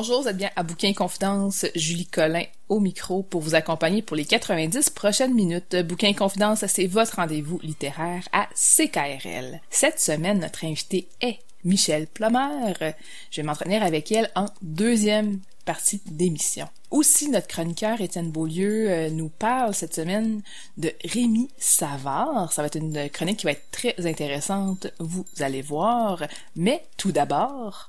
Bonjour, vous êtes bien à Bouquin Confidence, Julie Collin au micro pour vous accompagner pour les 90 prochaines minutes. Bouquin Confidence, c'est votre rendez-vous littéraire à CKRL. Cette semaine, notre invité est Michel Plomer. Je vais m'entraîner avec elle en deuxième partie d'émission. Aussi, notre chroniqueur Étienne Beaulieu euh, nous parle cette semaine de Rémi Savard. Ça va être une chronique qui va être très intéressante, vous allez voir. Mais tout d'abord...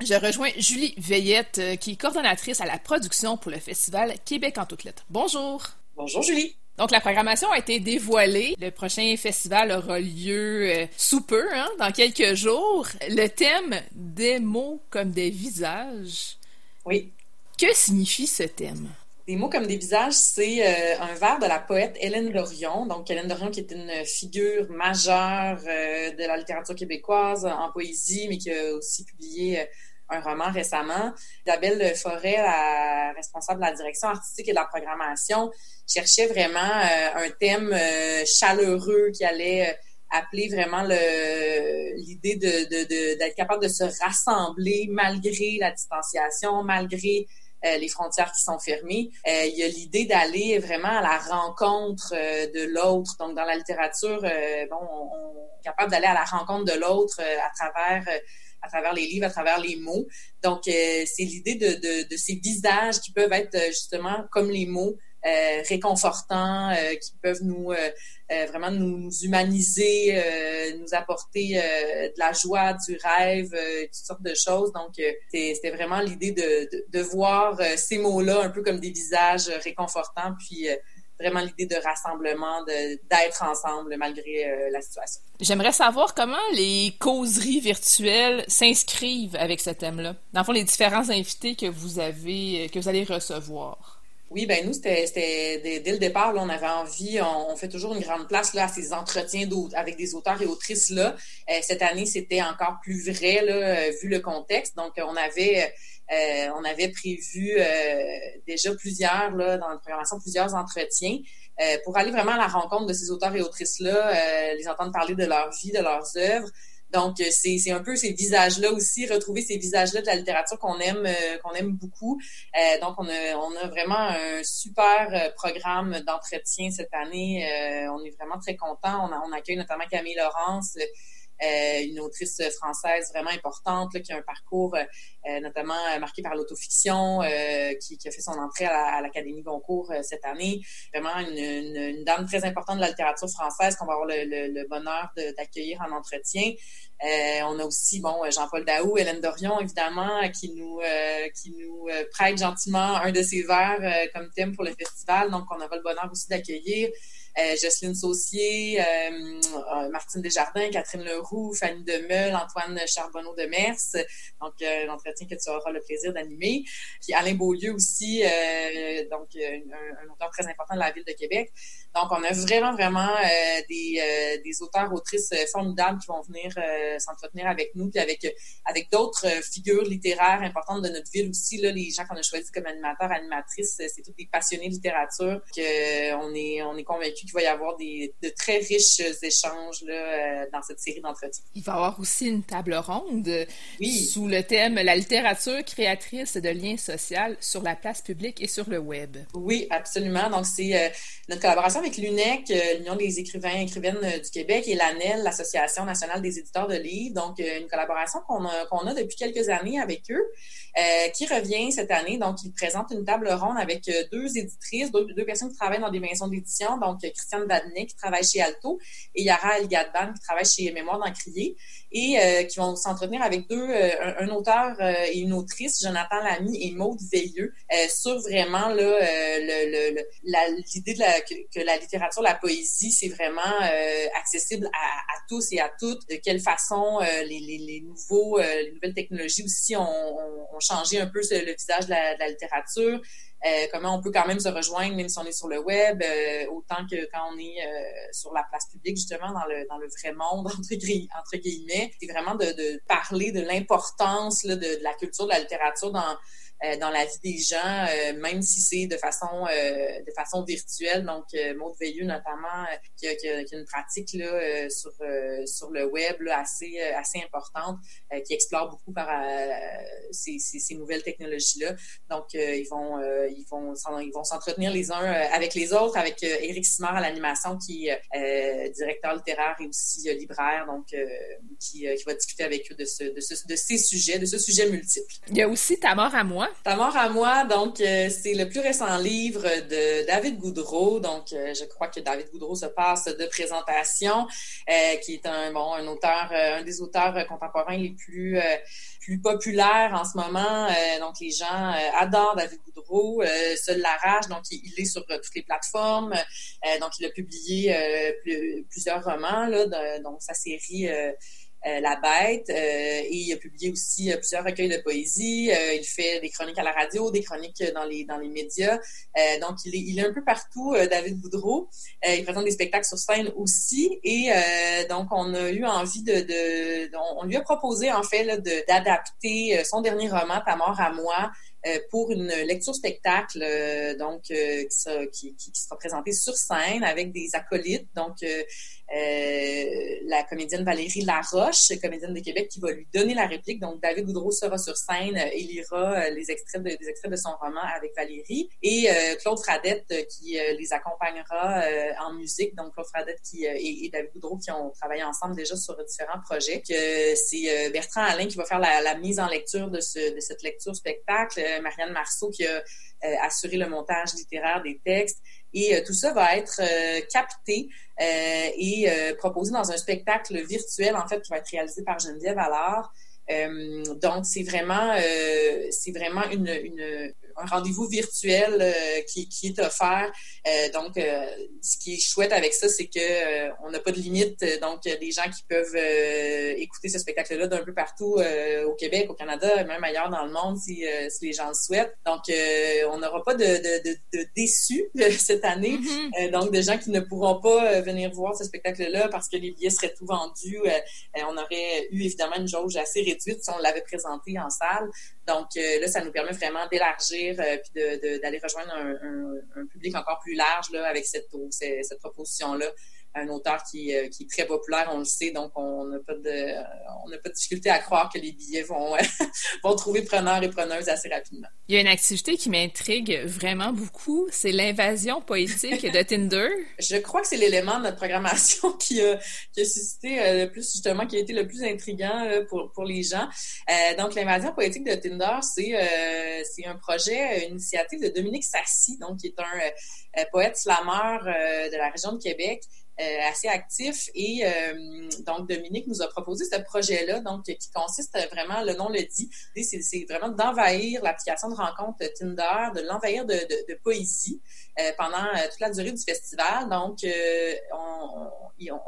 Je rejoins Julie Veillette, euh, qui est coordonnatrice à la production pour le festival Québec en toutes lettres. Bonjour. Bonjour Julie. Donc la programmation a été dévoilée. Le prochain festival aura lieu euh, sous peu, hein, dans quelques jours. Le thème des mots comme des visages. Oui. Que signifie ce thème? Des mots comme des visages, c'est euh, un vers de la poète Hélène Dorion. Donc, Hélène Dorion qui est une figure majeure de la littérature québécoise en poésie, mais qui a aussi publié un roman récemment. Isabelle Forêt, la responsable de la direction artistique et de la programmation, cherchait vraiment euh, un thème euh, chaleureux qui allait euh, appeler vraiment l'idée d'être capable de se rassembler malgré la distanciation, malgré les frontières qui sont fermées. il y a l'idée d'aller vraiment à la rencontre de l'autre. Donc, dans la littérature, bon, on, est capable d'aller à la rencontre de l'autre à travers à travers les livres, à travers les mots. Donc, euh, c'est l'idée de, de, de, ces visages qui peuvent être euh, justement comme les mots, euh, réconfortants, euh, qui peuvent nous euh, vraiment nous, humaniser, nous apporter de la joie, du rêve, toutes sortes de choses. Donc, c'était vraiment l'idée de, de, voir ces mots-là un peu comme des visages réconfortants, puis vraiment l'idée de rassemblement, d'être ensemble malgré euh, la situation. J'aimerais savoir comment les causeries virtuelles s'inscrivent avec ce thème-là. Dans le fond, les différents invités que vous avez, euh, que vous allez recevoir. Oui, ben nous, c'était dès, le départ, là, on avait envie, on, fait toujours une grande place là, à ces entretiens avec des auteurs et autrices là. Euh, cette année, c'était encore plus vrai là, vu le contexte. Donc, on avait euh, on avait prévu euh, déjà plusieurs, là, dans la programmation, plusieurs entretiens euh, pour aller vraiment à la rencontre de ces auteurs et autrices-là, les entendre parler de leur vie, de leurs œuvres. Donc, c'est un peu ces visages-là aussi, retrouver ces visages-là de la littérature qu'on aime qu'on aime beaucoup. donc, on a, on a vraiment un super programme d'entretien cette année. on est vraiment très contents. On, on accueille notamment Camille Laurence, euh, une autrice française vraiment importante qui a un parcours euh, notamment euh, marqué par l'autofiction, qui, qui, a fait son entrée à l'Académie Goncourt cette année. Vraiment une, dame très importante de la littérature française qu'on va avoir le, bonheur d'accueillir en entretien. on a aussi bon Jean-Paul Daou, Hélène Dorion évidemment qui nous qui nous prête gentiment un de ses vers comme thème pour le festival. Donc on aura le bonheur aussi d'accueillir euh, Jocelyne Saucier, euh, Martine Desjardins, Catherine Leroux, Fanny Demeul, Antoine Charbonneau de Mers, donc l'entretien que tu auras le plaisir d'animer. Puis Alain Beaulieu aussi, donc un, un, auteur très important de la ville de Québec. Donc, on a vraiment, vraiment des, des auteurs, autrices formidables qui vont venir s'entretenir avec nous, puis avec, avec d'autres figures littéraires importantes de notre ville aussi. Là, les gens qu'on a choisis comme animateurs, animatrices, c'est tous des passionnés de littérature. Que on est, on est convaincu qu'il va y avoir des, de très riches échanges là, euh, dans cette série d'entretiens. Il va y avoir aussi une table ronde sous le thème La littérature créatrice de liens sociaux sur la place publique et sur le web. Oui, absolument. Donc, c'est euh, notre collaboration avec l'UNEC, euh, l'Union des écrivains et écrivaines du Québec, et l'ANEL, l'Association nationale des éditeurs de livres. Donc, une collaboration qu'on a, qu'on a depuis quelques années avec eux, qui revient cette année. Donc, ils présentent une table ronde avec deux éditrices, deux, deux personnes qui travaillent dans des maisons d'édition. Donc, Christiane Badnet qui travaille chez Alto et Yara El Gadban qui travaille chez Mémoire d'Encrier et euh, qui vont s'entretenir avec deux, euh, un, auteur euh, et une autrice, Jonathan Lamy et Maude Veilleux, sur vraiment l'idée que, la littérature, la poésie, c'est vraiment accessible à, tous et à toutes. De quelle façon les, nouvelles technologies aussi ont, changé un peu le visage de la littérature. Euh, comment on peut quand même se rejoindre même si on est sur le web, euh, autant que quand on est euh, sur la place publique, justement, dans le, dans le vrai monde, entre, entre guillemets. C'est vraiment de, de, parler de l'importance de, de, la culture, de la littérature dans euh, dans la vie des gens, euh, même si c'est de façon euh, de façon virtuelle. Donc, Maud Veilleux, notamment, qui a, qui, a, qui, a, une pratique là, sur, sur le web là, assez, assez importante, qui explore beaucoup par ces, ces, ces, nouvelles technologies-là. Donc, ils vont ils vont ils vont s'entretenir les uns avec les autres, avec Éric Simard à l'animation, qui est directeur littéraire et aussi libraire, donc qui, qui va discuter avec eux de, ce, de, ce, de ces sujets, de ce sujet multiple. Il y a aussi Ta à moi ta mort à moi, donc euh, c'est le plus récent livre de David Goudreau. Donc, euh, je crois que David Goudreau se passe de présentation, euh, qui est un bon un auteur, un des auteurs contemporains les plus populaires en ce moment. donc, les gens adorent David Goudreau. Seul la rage, donc il, est sur toutes les plateformes. donc, il a publié plusieurs romans là, donc sa série euh, la Bête. Euh, et il a publié aussi euh, plusieurs recueils de poésie. il fait des chroniques à la radio, des chroniques dans les dans les médias. donc il est il est un peu partout. David Boudreau. il présente des spectacles sur scène aussi. Et donc on a eu envie de, de, on lui a proposé en fait d'adapter son dernier roman Ta mort à moi euh, pour une lecture spectacle, euh, donc euh, qui, sera, qui, qui, sera présentée sur scène avec des acolytes. Donc, la comédienne Valérie Laroche, comédienne de Québec, qui va lui donner la réplique. Donc, David Goudreau sera sur scène et lira les extraits de, extraits de son roman avec Valérie. Et Claude Fradette qui les accompagnera en musique. Donc, Claude Fradette qui, et, David Goudreau qui ont travaillé ensemble déjà sur différents projets. C'est Bertrand Alain qui va faire la, la mise en lecture de, ce, de cette lecture spectacle Marianne Marceau qui a euh, assuré le montage littéraire des textes. Et euh, tout ça va être euh, capté et proposé dans un spectacle virtuel, en fait, qui va être réalisé par Geneviève Allard. donc, c'est vraiment, c'est vraiment une, une, un rendez-vous virtuel euh, qui, qui, est offert. Euh, donc, euh, ce qui est chouette avec ça, c'est que on n'a pas de limite. Donc, il y a des gens qui peuvent écouter ce spectacle-là d'un peu partout au Québec, au Canada, même ailleurs dans le monde si, si les gens le souhaitent. Donc, on n'aura pas de, de, de, de, déçus cette année. Mm-hmm. donc, des gens qui ne pourront pas venir voir ce spectacle-là parce que les billets seraient tout vendus. on aurait eu évidemment une jauge assez réduite si on l'avait présenté en salle. Donc euh, là, ça nous permet vraiment d'élargir euh, puis d'aller rejoindre un, public encore plus large avec cette, cette proposition-là un auteur qui, euh, qui, est très populaire, on le sait, donc on n'a pas de on n'a pas de difficulté à croire que les billets vont, vont trouver preneurs et preneuses assez rapidement. Il y a une activité qui m'intrigue vraiment beaucoup, c'est l'invasion poétique de Tinder. Je crois que c'est l'élément de notre programmation qui a, qui a suscité euh, le plus, justement, qui a été le plus intriguant euh, pour, pour les gens. donc, l'invasion poétique de Tinder, c'est c'est un projet, une initiative de Dominique Sassi, donc qui est un poète slameur de la région de Québec, assez actif. Et donc, Dominique nous a proposé ce projet-là, donc qui consiste vraiment, le nom le dit, c'est vraiment d'envahir l'application de rencontre Tinder, de l'envahir de, de, poésie pendant toute la durée du festival. Donc, on,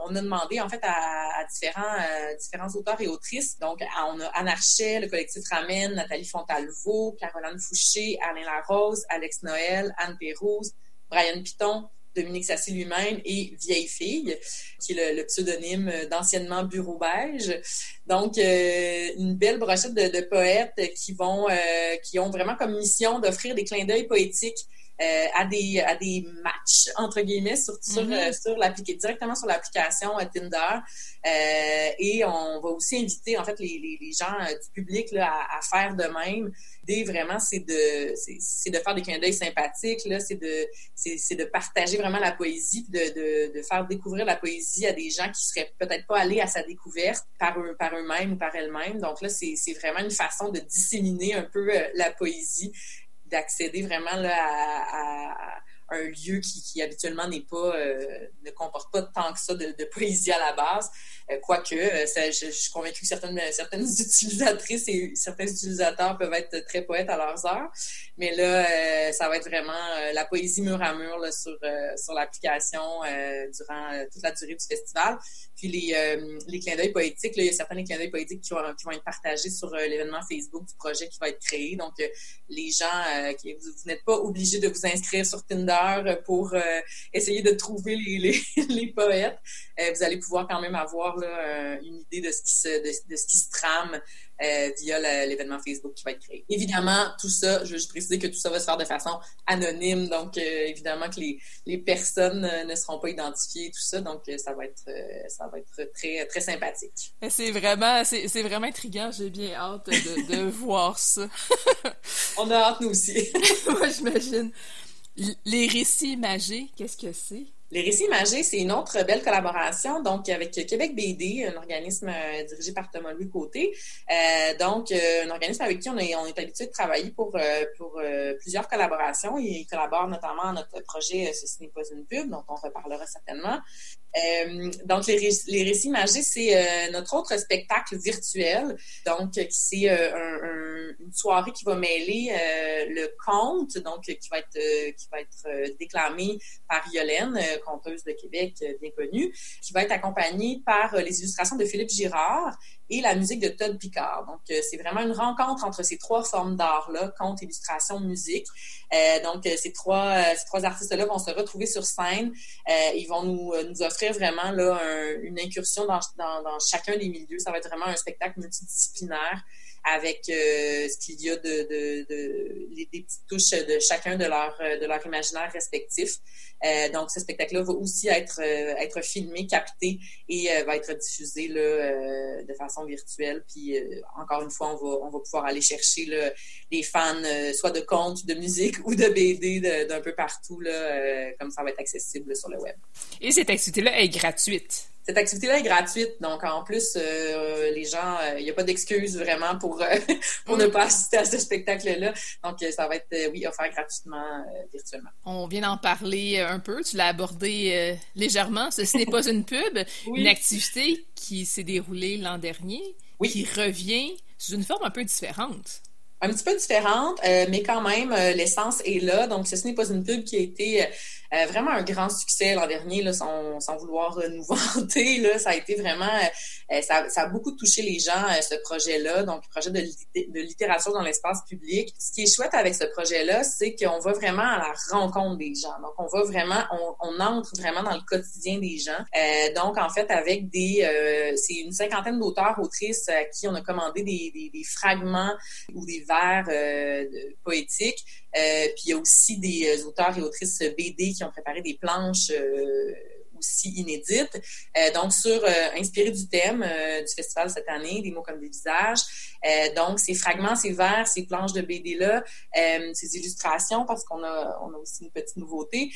on, a demandé en fait à, différents, différents auteurs et autrices. Donc, on a Anarchet, le collectif Ramène, Nathalie Fontalvo, Caroline Fouché, Alain Larose, Alex Noël, Anne Pérouse, Brian Piton, Dominique Sassi lui-même et Vieille Fille, qui est le, pseudonyme d'anciennement Bureau Beige. Donc, euh, une belle brochette de, poètes qui vont, euh, qui ont vraiment comme mission d'offrir des clins d'œil poétiques euh, à des à des matchs entre guillemets sur sur, mm-hmm. sur l'application directement sur l'application Tinder et on va aussi inviter en fait les, les, les gens du public là, à, à, faire de même vraiment, c'est de, c'est, de faire des clins d'œil sympathiques, là, c'est de, c'est, de partager vraiment la poésie, de, de, faire découvrir la poésie à des gens qui seraient peut-être pas allés à sa découverte par, eux, par eux-mêmes ou par elles-mêmes. Donc là, c'est, vraiment une façon de disséminer un peu euh, la poésie, d'accéder vraiment là, à un lieu qui, habituellement n'est pas, euh, ne comporte pas tant que ça de, poésie à la base. Euh, quoique, euh, je, suis convaincue que certaines, certaines utilisatrices et certains utilisateurs peuvent être très poètes à leurs heures. Mais là, ça va être vraiment la poésie mur à mur sur, sur l'application durant toute la durée du festival. Puis les, les clins d'œil poétiques, il y a certains clins d'œil poétiques qui vont, qui vont être partagés sur l'événement Facebook du projet qui va être créé. Donc, les gens, qui, vous, vous n'êtes pas obligés de vous inscrire sur Tinder pour euh, essayer de trouver les, les, poètes. Euh, vous allez pouvoir quand même avoir là, une idée de ce qui se, de, ce qui se trame euh, via l'événement Facebook qui va être créé. Évidemment, tout ça, je veux juste préciser que tout ça va se faire de façon anonyme, donc évidemment que les, les personnes ne seront pas identifiées, tout ça, donc ça va être ça va être très très sympathique. C'est vraiment c'est vraiment intriguant, j'ai bien hâte de, de voir ça. On a hâte nous aussi. Moi j'imagine. Les récits magiques, qu'est-ce que c'est? Les Récits Imagés, c'est une autre belle collaboration, donc avec Québec BD, un organisme euh, dirigé par Thomas Louis Côté. Euh, donc, euh, un organisme avec qui on est, on est habitué de travailler pour, plusieurs collaborations. Il collabore notamment à notre projet Ceci n'est pas une pub, dont on reparlera certainement. donc, les, Récits Imagés, c'est notre autre spectacle virtuel. Donc, c'est une soirée qui va mêler le conte, donc qui va être, qui va être déclamé par Yolène conteuse de Québec euh, bien connue, qui va être accompagnée par euh, les illustrations de Philippe Girard et la musique de Todd Picard. Donc, euh, c'est vraiment une rencontre entre ces trois formes d'art-là, conte, illustration, musique. donc, ces trois, ces trois artistes-là vont se retrouver sur scène. ils vont nous, nous offrir vraiment là, une incursion dans, dans, dans, chacun des milieux. Ça va être vraiment un spectacle multidisciplinaire avec euh, ce qu'il y a de, de, de des petites touches de chacun de leur de leur imaginaire respectif. Euh, donc ce spectacle-là va aussi être euh, être filmé, capté et va être diffusé là, de façon virtuelle. Puis encore une fois, on va on va pouvoir aller chercher là, les fans soit de contes, de musique ou de BD d'un peu partout là, comme ça va être accessible sur le web. Et cette activité-là est gratuite. Cette activité-là est gratuite, donc en plus, euh, les gens, euh, il n'y a pas d'excuse vraiment pour, euh, pour ne pas assister à ce spectacle-là. Donc, ça va être, oui, offert gratuitement, virtuellement. On vient d'en parler un peu, tu l'as abordé légèrement. Ceci n'est pas une pub, une activité qui s'est déroulée l'an dernier, qui revient sous une forme un peu différente un petit peu différente, mais quand même, l'essence est là. Donc, ce n'est pas une pub qui a été euh, vraiment un grand succès l'an dernier, là, sans, sans vouloir euh, nous vanter. Là, ça a été vraiment, euh, ça, ça, a beaucoup touché les gens, ce projet-là, donc projet de, de littérature dans l'espace public. Ce qui est chouette avec ce projet-là, c'est qu'on va vraiment à la rencontre des gens. Donc, on va vraiment, on, on entre vraiment dans le quotidien des gens. donc, en fait, avec des, c'est une cinquantaine d'auteurs, autrices à qui on a commandé des, des, des fragments ou des vers poétiques euh, puis il y a aussi des euh, auteurs et autrices BD qui ont préparé des planches euh, aussi inédites. donc, sur inspiré du thème du festival cette année, des mots comme des visages. donc, ces fragments, ces vers, ces planches de BD-là, ces illustrations, parce qu'on a, on a aussi une petite nouveauté,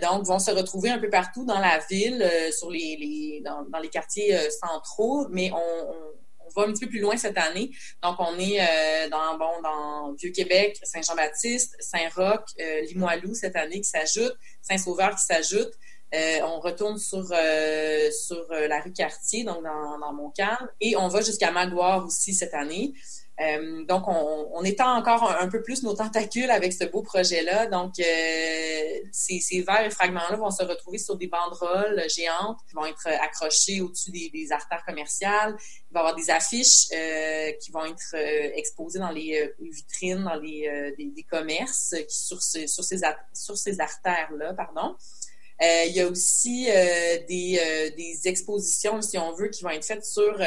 donc, vont se retrouver un peu partout dans la ville, sur dans, les quartiers centraux, mais on va un petit peu plus loin cette année. Donc, on est euh, dans, bon, Vieux-Québec, Saint-Jean-Baptiste, Saint-Roch, euh, Limoilou cette année qui s'ajoute, Saint-Sauveur qui s'ajoute. on retourne sur, la rue Cartier, donc dans, dans Montcalm, et on va jusqu'à Maguire aussi cette année. Euh, donc, on, étend encore un, peu plus nos tentacules avec ce beau projet-là. Donc, euh, ces, ces verts et fragments-là vont se retrouver sur des banderoles géantes qui vont être accrochées au-dessus des, artères commerciales. Il va y avoir des affiches euh, qui vont être exposées dans les, vitrines, dans les des, commerces sur ces, sur ces artères-là, pardon. Euh, il y a aussi euh, des, euh, des, expositions, si on veut, qui vont être faites sur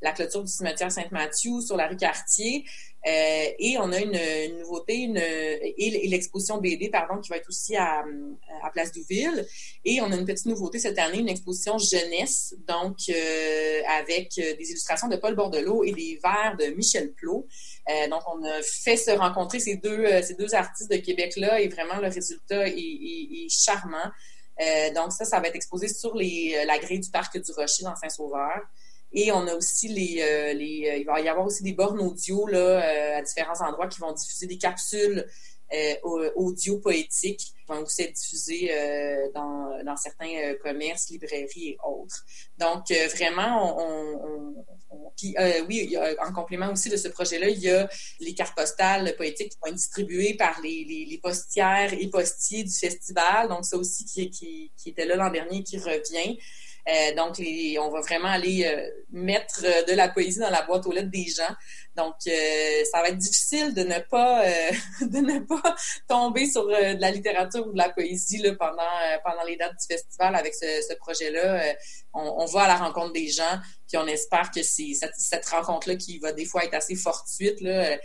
la clôture du cimetière Sainte-Mathieu, sur la rue Cartier. et on a une, nouveauté, une, et l'exposition BD, pardon, qui va être aussi à, à Place Douville. Et on a une petite nouveauté cette année, une exposition jeunesse, donc avec des illustrations de Paul Bordelot et des vers de Michel Plot. donc, on a fait se rencontrer ces deux, ces deux artistes de Québec-là et vraiment le résultat est, est charmant. Euh, donc ça, ça va être exposé sur les, euh, la grille du parc du Rocher dans Saint-Sauveur. Et on a aussi les, euh, les, il va y avoir aussi des bornes audio là, à différents endroits qui vont diffuser des capsules audio poétiques qui vont aussi être diffusées dans, dans, certains commerces, librairies et autres. Donc vraiment, on, on, puis, euh, oui, en complément aussi de ce projet-là, il y a les cartes postales poétiques qui vont être distribuées par les, postières et postiers du festival. Donc, ça aussi qui, qui, était là l'an dernier qui revient. Euh, donc, les, on va vraiment aller euh, mettre de la poésie dans la boîte aux lettres des gens. Donc, euh, ça va être difficile de ne pas de ne pas tomber sur de la littérature ou de la poésie là, pendant pendant les dates du festival avec ce, ce projet-là. On, on, va à la rencontre des gens, puis on espère que c'est cette, cette rencontre-là qui va des fois être assez fortuite là.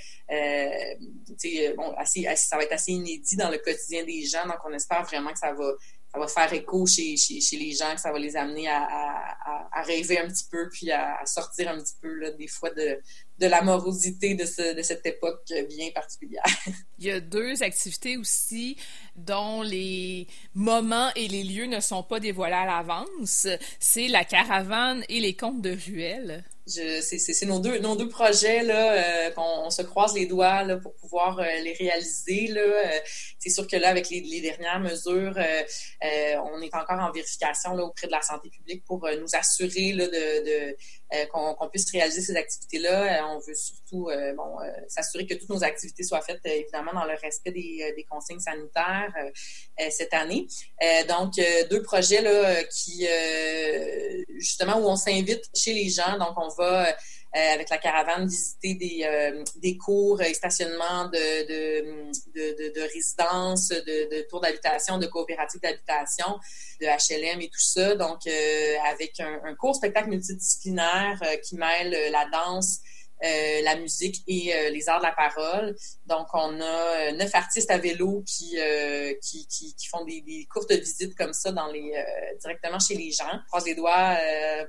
bon, assez, ça va être assez inédit dans le quotidien des gens. Donc, on espère vraiment que ça va ça va faire écho chez, chez, chez, les gens, ça va les amener à, à, à rêver un petit peu, puis à, sortir un petit peu là, des fois de, de la morosité de, ce, de cette époque bien particulière. Il y a deux activités aussi dont les moments et les lieux ne sont pas dévoilés à l'avance. C'est la caravane et les contes de ruelles c'est nos deux, nos deux projets là, euh, qu'on se croise les doigts là, pour pouvoir euh, les réaliser. Là. Euh, c'est sûr que là, avec les, les dernières mesures, on est encore en vérification là, auprès de la santé publique pour nous assurer là, de, de qu'on puisse réaliser ces activités-là. on veut surtout bon, s'assurer que toutes nos activités soient faites évidemment dans le respect des, des consignes sanitaires cette année. donc, deux projets là, qui justement où on s'invite chez les gens. Donc, on va euh, avec la caravane visiter des, euh, des cours et stationnements de, de, de, de, résidences, de, tours d'habitation, de coopératives d'habitation, de HLM et tout ça. Donc, euh, avec un, un, cours spectacle multidisciplinaire qui mêle la danse, euh, la musique et euh, les arts de la parole. Donc, on a euh, neuf artistes à vélo qui, qui, qui, qui, font des, courtes visites comme ça dans les, directement chez les gens. croise les doigts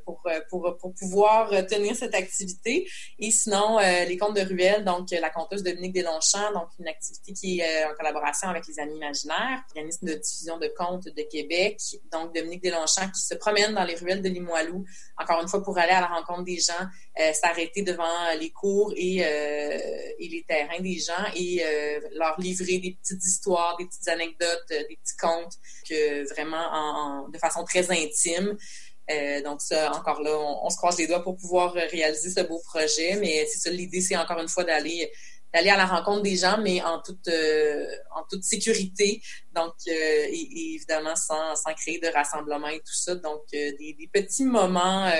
pour, pour, pour pouvoir tenir cette activité. Et sinon, les contes de ruelle, donc la conteuse Dominique Deslongchamps, donc une activité qui est en collaboration avec les Amis Imaginaires, organisme de diffusion de contes de Québec. Donc, Dominique Deslongchamps qui se promène dans les ruelles de Limoilou, encore une fois pour aller à la rencontre des gens, s'arrêter devant les cours et, euh, et, les terrains des gens et euh, leur livrer des petites histoires, des petites anecdotes, euh, des petits contes que vraiment en, de façon très intime. donc ça, encore là, on, se croise les doigts pour pouvoir réaliser ce beau projet, mais c'est ça, l'idée, c'est encore une fois d'aller d'aller à la rencontre des gens, mais en toute euh, en toute sécurité. Donc, euh, et, évidemment sans, sans créer de rassemblement et tout ça. Donc, euh, des, des, petits moments,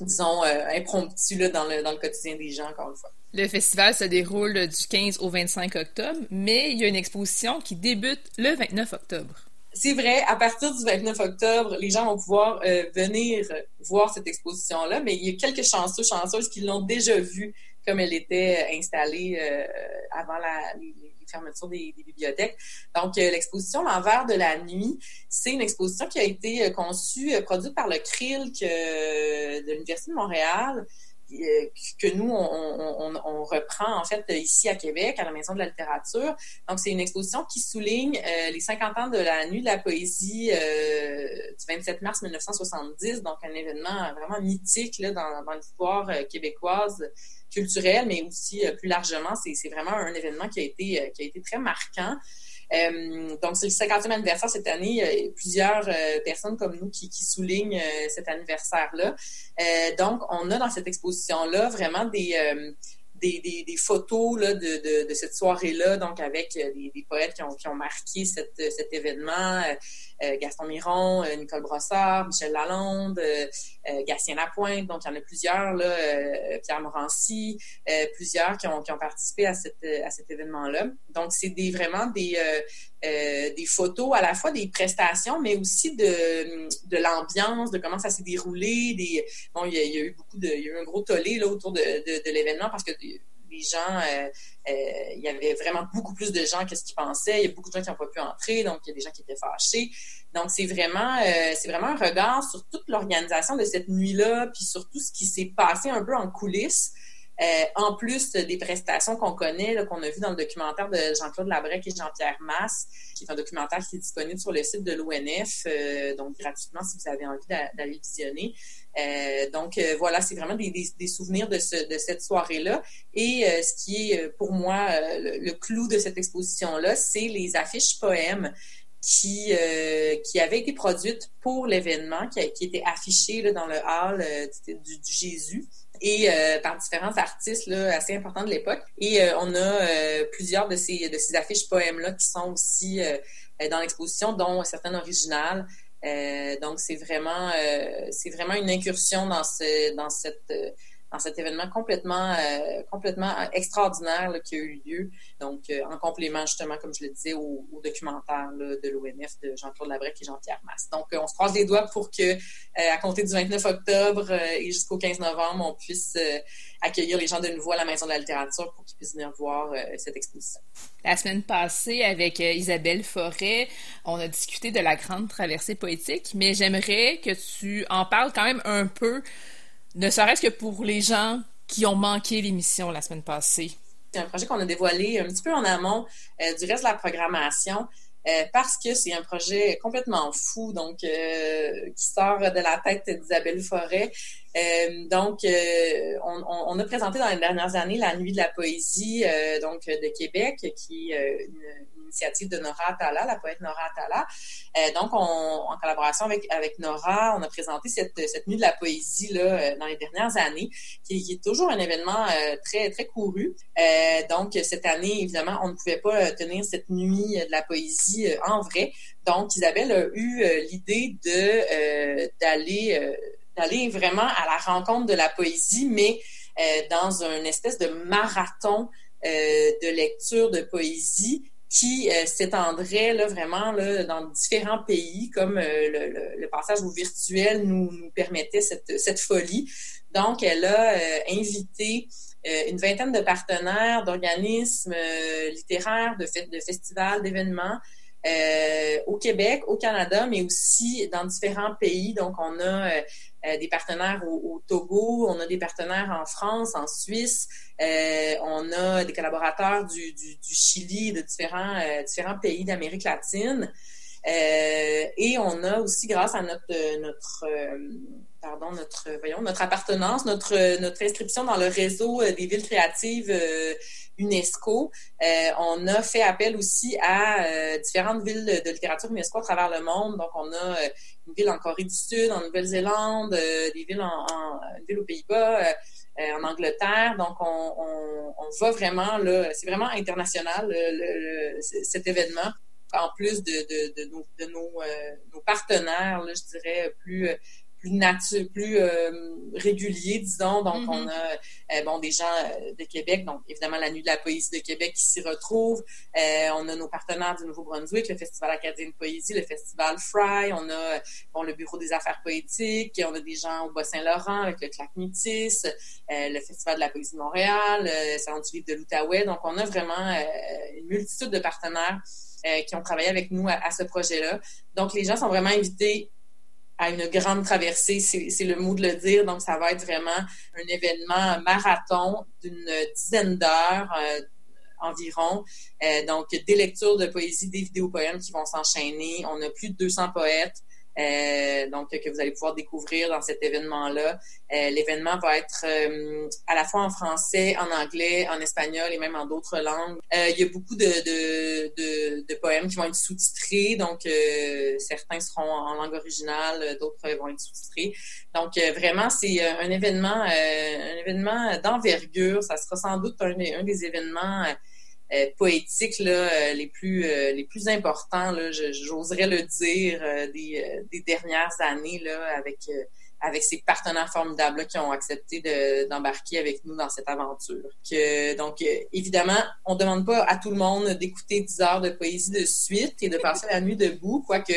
disons, impromptus là, dans le dans le quotidien des gens, encore une fois. Le festival se déroule du 15 au 25 octobre, mais il y a une exposition qui débute le 29 octobre. C'est vrai, à partir du 29 octobre, les gens vont pouvoir venir voir cette exposition-là, mais il y a quelques chanceux, chanceuses qui l'ont déjà vue comme elle était installée euh, avant la, les, fermetures des, bibliothèques. Donc, euh, l'exposition L'envers de la nuit, c'est une exposition qui a été euh, conçue, produite par le CRIL de l'Université de Montréal, que nous, on, reprend en fait ici à Québec, à la Maison de la littérature. Donc, c'est une exposition qui souligne les 50 ans de la Nuit de la poésie du 27 mars 1970, donc un événement vraiment mythique là, dans l'histoire québécoise culturel, mais aussi euh, plus largement, c'est vraiment un événement qui a été, euh, qui a été très marquant. donc, c'est le 50e anniversaire cette année. Il y a plusieurs personnes comme nous qui, soulignent cet anniversaire-là. donc, on a dans cette exposition-là vraiment des des, photos là, de, de, cette soirée-là, donc avec euh, des, poètes qui ont, qui ont marqué cet événement. Euh, euh, Gaston Miron, Nicole Brossard, Michel Lalonde, Gatien Lapointe, donc il y en a plusieurs, là, Pierre Morancy, plusieurs qui ont, qui ont participé à, à cet événement-là. Donc, c'est des, vraiment des, des photos à la fois des prestations, mais aussi de, de l'ambiance, de comment ça s'est déroulé. Bon, il y, a, il y, a, eu beaucoup de, il y a eu un gros tollé là, autour de, de, de l'événement parce que les gens, euh, euh, il y avait vraiment beaucoup plus de gens que ce qu'ils pensaient. Il y a beaucoup de gens qui n'ont pas pu entrer, donc il y a des gens qui étaient fâchés. Donc c'est vraiment, euh, c'est vraiment un regard sur toute l'organisation de cette nuit-là, puis sur tout ce qui s'est passé un peu en coulisses. en plus des prestations qu'on connaît, qu'on a vu dans le documentaire de Jean-Claude Labrec et Jean-Pierre Masse, qui est un documentaire qui est disponible sur le site de l'ONF, donc gratuitement si vous avez envie d'aller visionner. Euh, donc euh, voilà, c'est vraiment des, souvenirs de, ce, de cette soirée-là. Et euh, ce qui est pour moi le, clou de cette exposition-là, c'est les affiches poèmes qui, avaient été produites pour l'événement, qui, étaient affichées dans le hall du, Jésus et par différents artistes assez importants de l'époque. Et on a plusieurs de ces, de ces affiches poèmes-là qui sont aussi dans l'exposition, dont certaines originales. Euh, donc, c'est vraiment, euh, c'est vraiment une incursion dans, ce, dans cette dans cet événement complètement, euh, complètement extraordinaire qui a eu lieu. Donc, euh, en complément, justement, comme je le disais, au, documentaire de l'ONF de Jean-Claude Labrec et Jean-Pierre Masse. Donc, euh, on se croise les doigts pour que, à compter du 29 octobre et jusqu'au 15 novembre, on puisse accueillir les gens de nouveau à la Maison de la littérature pour qu'ils puissent venir voir cette exposition. La semaine passée, avec Isabelle Forêt, on a discuté de la grande traversée poétique, mais j'aimerais que tu en parles quand même un peu ne serait-ce que pour les gens qui ont manqué l'émission la semaine passée. C'est un projet qu'on a dévoilé un petit peu en amont euh, du reste de la programmation. Euh, parce que c'est un projet complètement fou, donc euh, qui sort de la tête d'Isabelle Forêt. Donc, on, on, a présenté dans les dernières années la Nuit de la poésie, donc de Québec, qui est une, initiative de Nora Atala, la poète Nora Atala. Euh, donc, en collaboration avec, avec Nora, on a présenté cette, cette nuit de la poésie là, euh, dans les dernières années, qui, est toujours un événement euh, très, très couru. donc, cette année, évidemment, on ne pouvait pas tenir cette nuit de la poésie en vrai. Donc, Isabelle a eu l'idée de d'aller d'aller vraiment à la rencontre de la poésie, mais dans une espèce de marathon de lecture de poésie qui euh, s'étendrait là, vraiment là, dans différents pays, comme euh, le, passage au virtuel nous, permettait cette, cette, folie. Donc, elle a euh, invité une vingtaine de partenaires, d'organismes littéraires, de, de festivals, d'événements au Québec, au Canada, mais aussi dans différents pays. Donc, on a euh, des partenaires au, Togo, on a des partenaires en France, en Suisse, euh, on a des collaborateurs du, Chili, de différents, euh, différents pays d'Amérique latine. et on a aussi, grâce à notre, pardon, notre, voyons, notre appartenance, notre inscription dans le réseau des villes créatives UNESCO, on a fait appel aussi à différentes villes de littérature UNESCO à travers le monde. Donc, on a une ville en Corée du Sud, en Nouvelle-Zélande, euh, une ville aux Pays-Bas, euh, euh, en Angleterre. Donc, on, on, on va vraiment, là, c'est vraiment international, cet événement. En plus de, nos, partenaires, je dirais, plus plus nature, plus euh, régulier, disons. Donc, on mm-hmm. a euh, bon des gens euh, de Québec, donc évidemment la Nuit de la poésie de Québec qui s'y retrouve. on a nos partenaires du Nouveau-Brunswick, le Festival acadien de poésie, le Festival Fry. On a bon le Bureau des affaires poétiques. On a des gens au Bas-Saint-Laurent avec le Clac Métis, le Festival de la poésie de Montréal, le Salon du livre de l'Outaouais. Donc, on a vraiment une multitude de partenaires qui ont travaillé avec nous à ce projet-là. Donc, les gens sont vraiment invités à une grande traversée, c'est le mot de le dire. Donc, ça va être vraiment un événement marathon d'une dizaine d'heures euh, environ. Euh, donc, des lectures de poésie, des vidéos poèmes qui vont s'enchaîner. On a plus de 200 poètes. Euh, donc que vous allez pouvoir découvrir dans cet événement-là. Euh, l'événement va être euh, à la fois en français, en anglais, en espagnol et même en d'autres langues. il y a beaucoup de, de, de, de poèmes qui vont être sous-titrés, donc certains seront en langue originale, d'autres vont être sous-titrés. Donc vraiment, c'est un événement, un événement d'envergure. Ça sera sans doute un, un des événements euh, poétiques là, euh, les plus euh, les plus importants, là, j'oserais le dire, des, des, dernières années là, avec avec ces partenaires formidables qui ont accepté d'embarquer avec nous dans cette aventure. Que, donc, évidemment, on demande pas à tout le monde d'écouter 10 heures de poésie de suite et de passer la nuit debout, quoique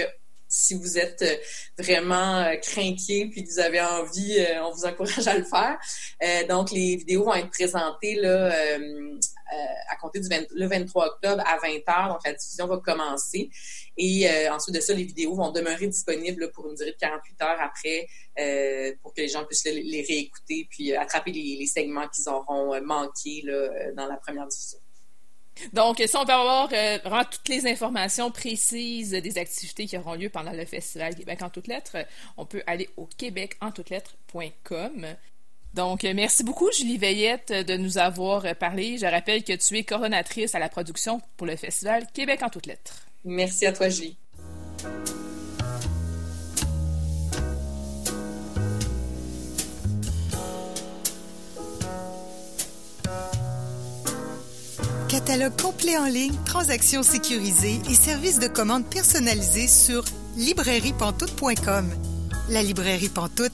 si vous êtes vraiment craqué puis que vous avez envie, on vous encourage à le faire. donc, les vidéos vont être présentées là, euh, à compter du le 23 octobre à 20h. Donc, la diffusion va commencer. Et euh, ensuite de ça, les vidéos vont demeurer disponibles pour une durée de 48 heures après euh, pour que les gens puissent les, réécouter puis attraper les, segments qu'ils auront manqués dans la première diffusion. Donc, si on veut avoir toutes les informations précises des activités qui auront lieu pendant le Festival Québec en toutes lettres, on peut aller au québecentoutteslettres.com. Donc, euh, merci beaucoup, Julie Veillette, de nous avoir euh, parlé. Je rappelle que tu es coronatrice à la production pour le Festival Québec en toutes lettres. Merci à toi, Julie. Catalogue complet en ligne, transactions sécurisées et services de commande personnalisés sur librairiepantoute.com. La librairie Pantoute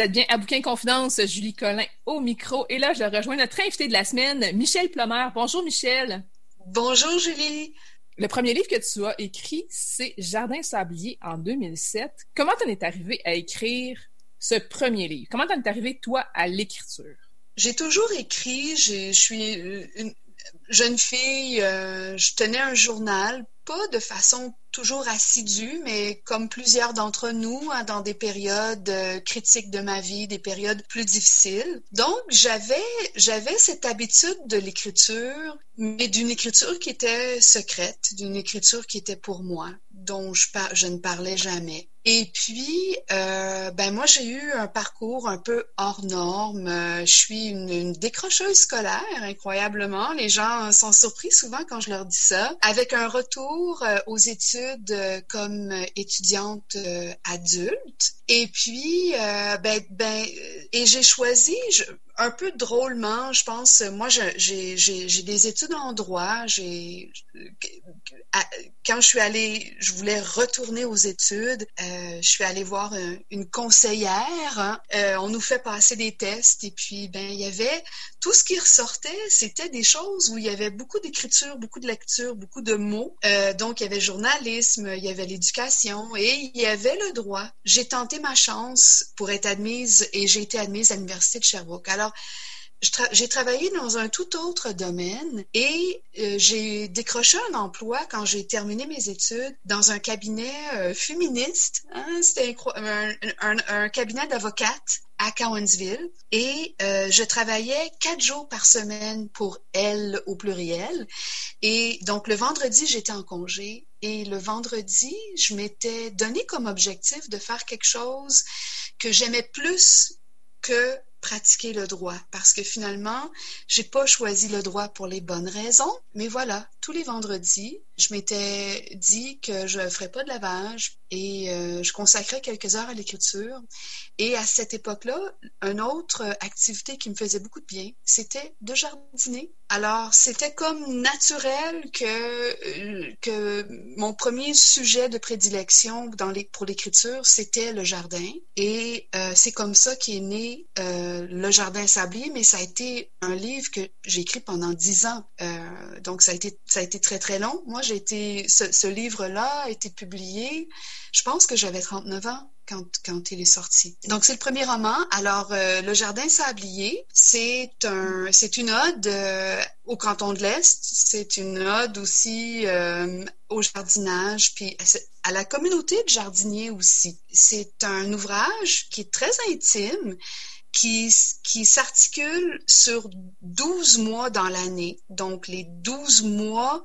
Vous êtes bien à Bouquin Confidence, Julie Collin au micro. Et là, je rejoins notre invité de la semaine, Michel Plomer. Bonjour, Michel. Bonjour, Julie. Le premier livre que tu as écrit, c'est Jardin sablier en 2007. Comment t'en es arrivé à écrire ce premier livre? Comment t'en es arrivé, toi, à l'écriture? J'ai toujours écrit. Je suis une jeune fille. Euh, je tenais un journal, pas de façon toujours assidue, mais comme plusieurs d'entre nous, hein, dans des périodes euh, critiques de ma vie, des périodes plus difficiles. Donc, j'avais, j'avais cette habitude de l'écriture, mais d'une écriture qui était secrète, d'une écriture qui était pour moi, dont je, je ne parlais jamais. Et puis, euh, ben moi, j'ai eu un parcours un peu hors norme. Euh, je suis une, décrocheuse scolaire, incroyablement. Les gens sont surpris souvent quand je leur dis ça. Avec un retour euh, aux études comme étudiante adulte. Et puis, ben, ben, et j'ai choisi, un peu drôlement, je pense, moi, j'ai des études en droit. J'ai quand je suis allée, je voulais retourner aux études. Euh, je suis allée voir une, conseillère. Hein. Euh, on nous fait passer des tests et puis ben il y avait tout ce qui ressortait, c'était des choses où il y avait beaucoup d'écriture, beaucoup de lecture, beaucoup de mots. Euh, donc il y avait journalisme, il y avait l'éducation et il y avait le droit. J'ai tenté ma chance pour être admise et j'ai été admise à l'université de Sherbrooke. Alors j'ai travaillé dans un tout autre domaine et euh, j'ai décroché un emploi quand j'ai terminé mes études dans un cabinet euh, féministe. Hein, C'était un, un, cabinet d'avocates à Cowansville et euh, je travaillais quatre jours par semaine pour elle au pluriel. Et donc le vendredi, j'étais en congé et le vendredi, je m'étais donné comme objectif de faire quelque chose que j'aimais plus que pratiquer le droit. Parce que finalement, j'ai pas choisi le droit pour les bonnes raisons, mais voilà, tous les vendredis, je m'étais dit que je ferais pas de lavage et euh, je consacrais quelques heures à l'écriture. Et à cette époque-là, une autre activité qui me faisait beaucoup de bien, c'était de jardiner. Alors, c'était comme naturel que, euh, que mon premier sujet de prédilection pour l'écriture, c'était le jardin. Et euh, c'est comme ça qu'est né Le Jardin Sablier, mais ça a été un livre que j'ai écrit pendant dix ans. Donc, ça a, été, ça a été très, très long. Moi, j'ai été, ce, livre-là a été publié, je pense que j'avais 39 ans quand, il est sorti. Donc, c'est le premier roman. Alors, euh, Le Jardin Sablier, c'est un, c'est une ode euh, au canton de l'Est. C'est une ode aussi euh, au jardinage, puis à la communauté de jardiniers aussi. C'est un ouvrage qui est très intime, qui s'articule sur 12 mois dans l'année. Donc, les 12 mois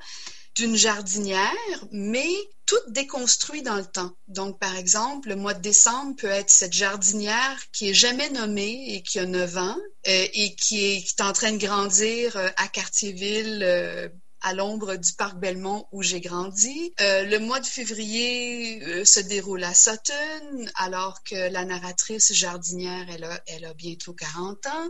d'une jardinière, mais tout déconstruit dans le temps. Donc, par exemple, le mois de décembre peut être cette jardinière qui est jamais nommée et qui a 9 ans euh, et qui est, qui est, en train de grandir euh, à Cartierville euh, à l'ombre du parc Belmont où j'ai grandi. Euh, le mois de février euh, se déroule à Sutton, alors que la narratrice jardinière, elle a, elle a bientôt 40 ans.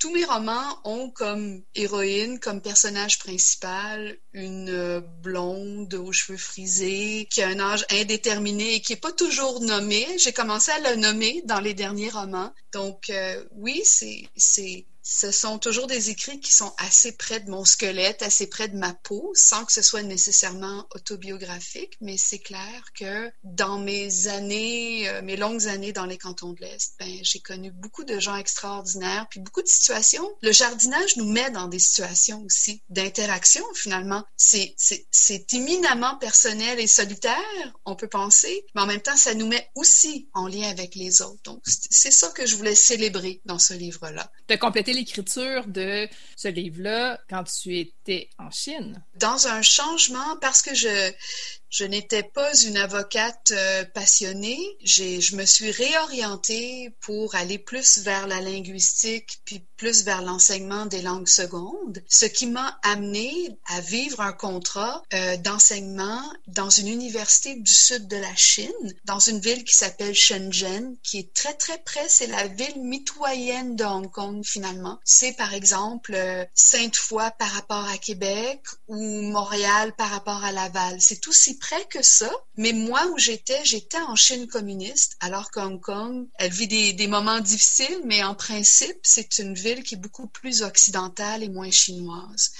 Tous mes romans ont comme héroïne, comme personnage principal, une blonde aux cheveux frisés, qui a un âge indéterminé et qui est pas toujours nommée. J'ai commencé à la nommer dans les derniers romans. Donc euh, oui, c'est ce sont toujours des écrits qui sont assez près de mon squelette, assez près de ma peau, sans que ce soit nécessairement autobiographique, mais c'est clair que dans mes années, euh, mes longues années dans les cantons de l'Est, ben, j'ai connu beaucoup de gens extraordinaires, puis beaucoup de situations. Le jardinage nous met dans des situations aussi d'interaction, finalement. C'est, éminemment personnel et solitaire, on peut penser, mais en même temps, ça nous met aussi en lien avec les autres. Donc, c'est ça que je voulais célébrer dans ce livre-là. De ce livre-là quand tu étais en Chine? Dans un changement, parce que je, je n'étais pas une avocate euh, passionnée. Je me suis réorientée pour aller plus vers la linguistique, puis plus vers l'enseignement des langues secondes, ce qui m'a amené à vivre un contrat euh, d'enseignement dans une université du sud de la Chine, dans une ville qui s'appelle Shenzhen, qui est très très près. C'est la ville mitoyenne de Hong Kong finalement. C'est par exemple euh, Sainte-Foy par rapport à Québec ou Montréal par rapport à Laval. C'est tout si près que ça, mais moi où j'étais, j'étais en Chine communiste, alors qu'Hong Kong, elle vit des, des, moments difficiles, mais en principe, c'est une ville qui est beaucoup plus occidentale et moins chinoise.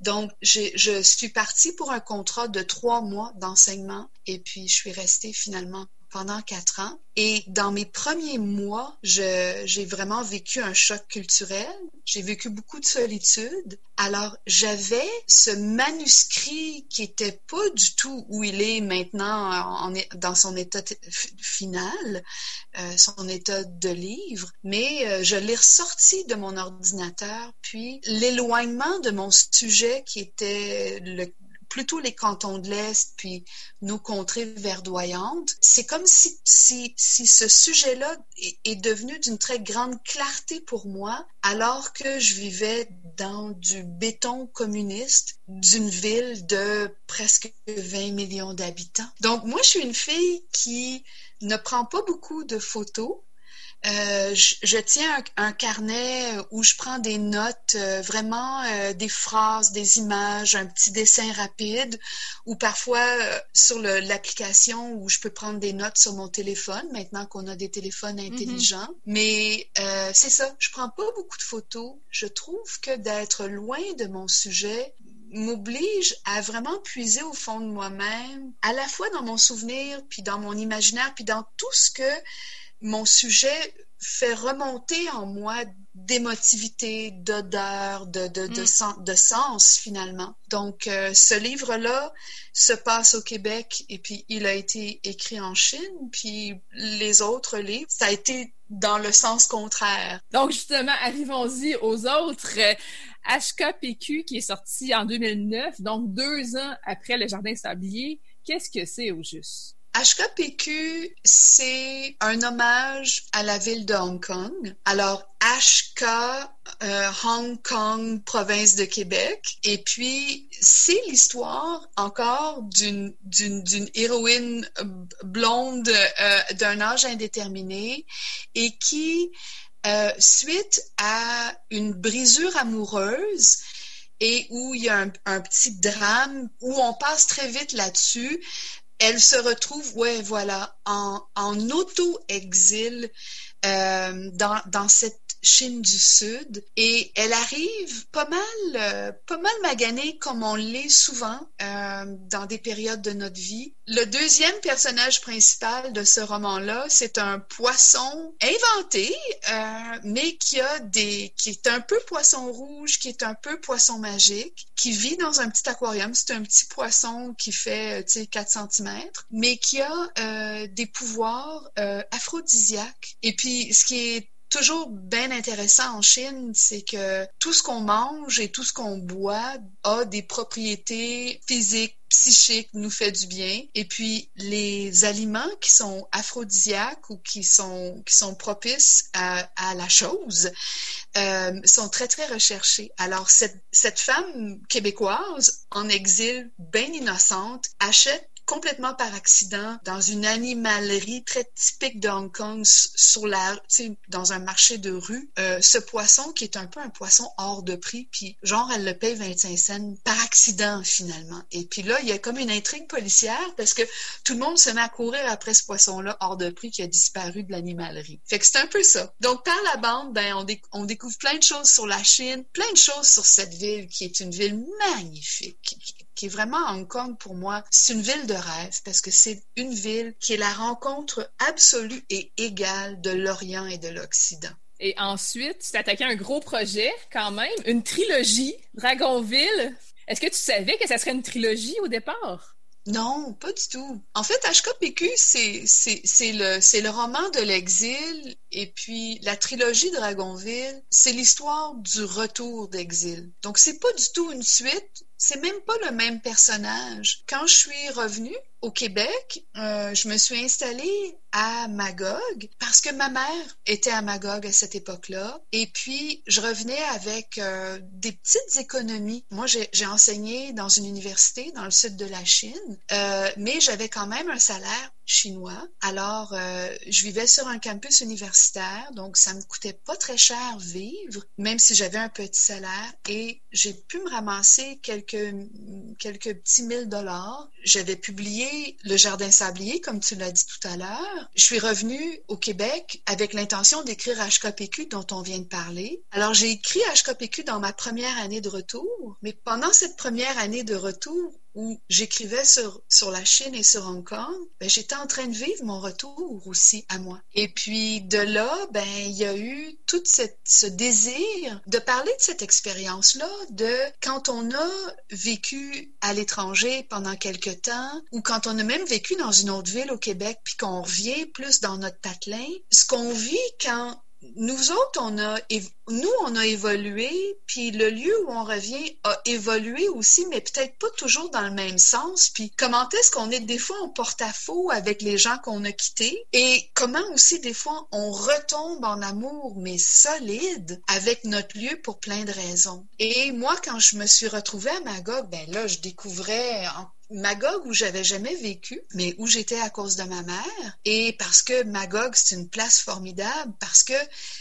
Donc, je suis partie pour un contrat de trois mois d'enseignement et puis je suis restée finalement pendant quatre ans. Et dans mes premiers mois, j'ai vraiment vécu un choc culturel. J'ai vécu beaucoup de solitude. Alors, j'avais ce manuscrit qui était pas du tout où il est maintenant en, dans son état final, euh, son état de livre, mais euh, je l'ai ressorti de mon ordinateur, puis l'éloignement de mon sujet qui était le plutôt les cantons de l'Est, puis nos contrées verdoyantes. C'est comme si, si, si ce sujet-là est, est, devenu d'une très grande clarté pour moi, alors que je vivais dans du béton communiste d'une ville de presque 20 millions d'habitants. Donc moi, je suis une fille qui ne prend pas beaucoup de photos, euh, je, je, tiens un, un, carnet où je prends des notes, euh, vraiment euh, des phrases, des images, un petit dessin rapide, ou parfois sur l'application où je peux prendre des notes sur mon téléphone, maintenant qu'on a des téléphones mm-hmm. intelligents. Mm -hmm. Mais c'est ça, je prends pas beaucoup de photos. Je trouve que d'être loin de mon sujet m'oblige à vraiment puiser au fond de moi-même, à la fois dans mon souvenir, puis dans mon imaginaire, puis dans tout ce que mon sujet fait remonter en moi d'émotivité, d'odeur, de, de, de, mm. sens, de, sens, finalement. Donc, euh, ce livre-là se passe au Québec et puis il a été écrit en Chine, puis les autres livres, ça a été dans le sens contraire. Donc, justement, arrivons-y aux autres. HKPQ qui est sorti en 2009, donc deux ans après Le Jardin Sablier. Qu'est-ce que c'est au juste? HKPQ, c'est un hommage à la ville de Hong Kong. Alors, HK, euh, Hong Kong, province de Québec. Et puis, c'est l'histoire encore d'une, héroïne blonde euh, d'un âge indéterminé et qui, euh, suite à une brisure amoureuse, et où il y a un, un, petit drame, où on passe très vite là-dessus, elle se retrouve, ouais, voilà, en, en auto-exil euh, dans, dans cette Chine du Sud et elle arrive pas mal, euh, pas mal maganée comme on l'est souvent euh, dans des périodes de notre vie. Le deuxième personnage principal de ce roman-là, c'est un poisson inventé, euh, mais qui a des, qui est un peu poisson rouge, qui est un peu poisson magique, qui vit dans un petit aquarium. C'est un petit poisson qui fait, tu sais, 4 cm, mais qui a des pouvoirs aphrodisiaques. Et puis, ce qui est toujours bien intéressant en Chine, c'est que tout ce qu'on mange et tout ce qu'on boit a des propriétés physiques, psychiques, nous fait du bien. Et puis les aliments qui sont aphrodisiaques ou qui sont qui sont propices à, la chose euh, sont très très recherchés. Alors cette cette femme québécoise en exil, bien innocente, achète complètement par accident dans une animalerie très typique de Hong Kong, sur la, dans un marché de rue, euh, ce poisson qui est un peu un poisson hors de prix, puis genre elle le paye 25 cents par accident finalement. Et puis là, il y a comme une intrigue policière parce que tout le monde se met à courir après ce poisson-là hors de prix qui a disparu de l'animalerie. Fait que c'est un peu ça. Donc par la bande, ben on, on découvre plein de choses sur la Chine, plein de choses sur cette ville qui est une ville magnifique, qui est vraiment Hong Kong pour moi, c'est une ville de rêve parce que c'est une ville qui est la rencontre absolue et égale de l'Orient et de l'Occident. Et ensuite, tu t'es attaqué à un gros projet quand même, une trilogie, Dragonville. Est-ce que tu savais que ça serait une trilogie au départ? Non, pas du tout. En fait, HKPQ, c'est, le, c'est le roman de l'exil et puis la trilogie Dragonville, c'est l'histoire du retour d'exil. Donc, c'est pas du tout une suite, c'est même pas le même personnage. Quand je suis revenue au Québec, euh, je me suis installée à Magog parce que ma mère était à Magog à cette époque-là. Et puis, je revenais avec euh, des petites économies. Moi, j'ai enseigné dans une université dans le sud de la Chine, euh, mais j'avais quand même un salaire chinois. Alors, je vivais sur un campus universitaire, donc ça me coûtait pas très cher vivre, même si j'avais un petit salaire. Et j'ai pu me ramasser quelques, quelques petits mille dollars. J'avais publié Le Jardin Sablier, comme tu l'as dit tout à l'heure. Je suis revenue au Québec avec l'intention d'écrire HKPQ dont on vient de parler. Alors, j'ai écrit HKPQ dans ma première année de retour, mais pendant cette première année de retour, où j'écrivais sur, sur la Chine et sur Hong Kong, ben, j'étais en train de vivre mon retour aussi à moi. Et puis de là, ben, il y a eu tout ce désir de parler de cette expérience-là, de quand on a vécu à l'étranger pendant quelque temps, ou quand on a même vécu dans une autre ville au Québec, puis qu'on revient plus dans notre patelin, ce qu'on vit quand nous autres, on a, évolué, puis le lieu où on revient a évolué aussi, mais peut-être pas toujours dans le même sens. Puis comment est-ce qu'on est des fois en porte-à-faux avec les gens qu'on a quittés? Et comment aussi des fois on retombe en amour, mais solide, avec notre lieu pour plein de raisons? Et moi, quand je me suis retrouvée à Magog, ben là, je découvrais en Magog où j'avais jamais vécu, mais où j'étais à cause de ma mère. Et parce que Magog, c'est une place formidable, parce que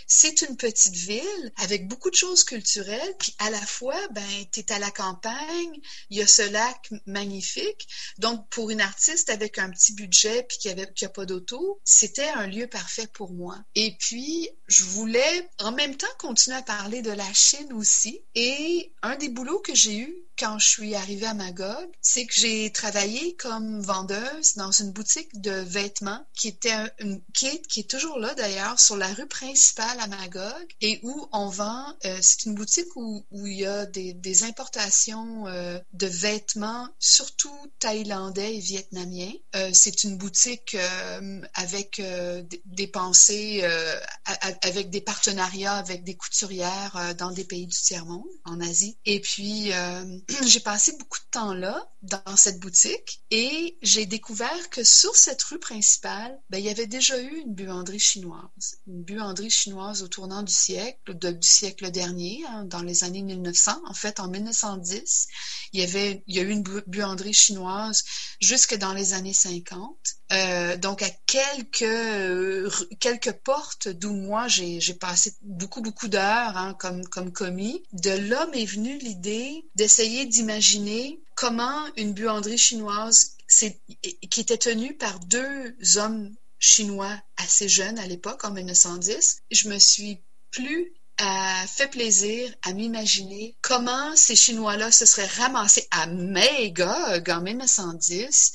c'est une petite ville avec beaucoup de choses culturelles, puis à la fois, ben, t'es à la campagne, il y a ce lac magnifique. Donc, pour une artiste avec un petit budget, puis qui avait, qui pas d'auto, c'était un lieu parfait pour moi. Et puis, je voulais en même temps continuer à parler de la Chine aussi. Et un des boulots que j'ai eu quand je suis arrivée à Magog, c'est que j'ai travaillé comme vendeuse dans une boutique de vêtements qui était une, est, qui est toujours là d'ailleurs sur la rue principale à Magog et où on vend, euh, c'est une boutique où, où il y a des, des importations euh, de vêtements, surtout thaïlandais et vietnamiens. Euh, c'est une boutique euh, avec euh, des pensées, euh, avec des partenariats avec des couturières dans des pays du tiers-monde, en Asie. Et puis, j'ai passé beaucoup de temps là, dans cette boutique et j'ai découvert que sur cette rue principale, ben, il y avait déjà eu une buanderie chinoise. Une buanderie chinoise au tournant du siècle, du siècle dernier, hein, dans les années 1900. En fait, en 1910, il y avait, il y a eu une buanderie chinoise jusque dans les années 50. Euh, donc, à quelques, euh, quelques portes d'où moi j'ai passé beaucoup, beaucoup d'heures hein, comme, comme commis, de là m'est venue l'idée d'essayer d'imaginer comment une buanderie chinoise qui était tenue par deux hommes chinois assez jeunes à l'époque, en 1910, je me suis plus fait plaisir à m'imaginer comment ces Chinois-là se seraient ramassés à Magog en 1910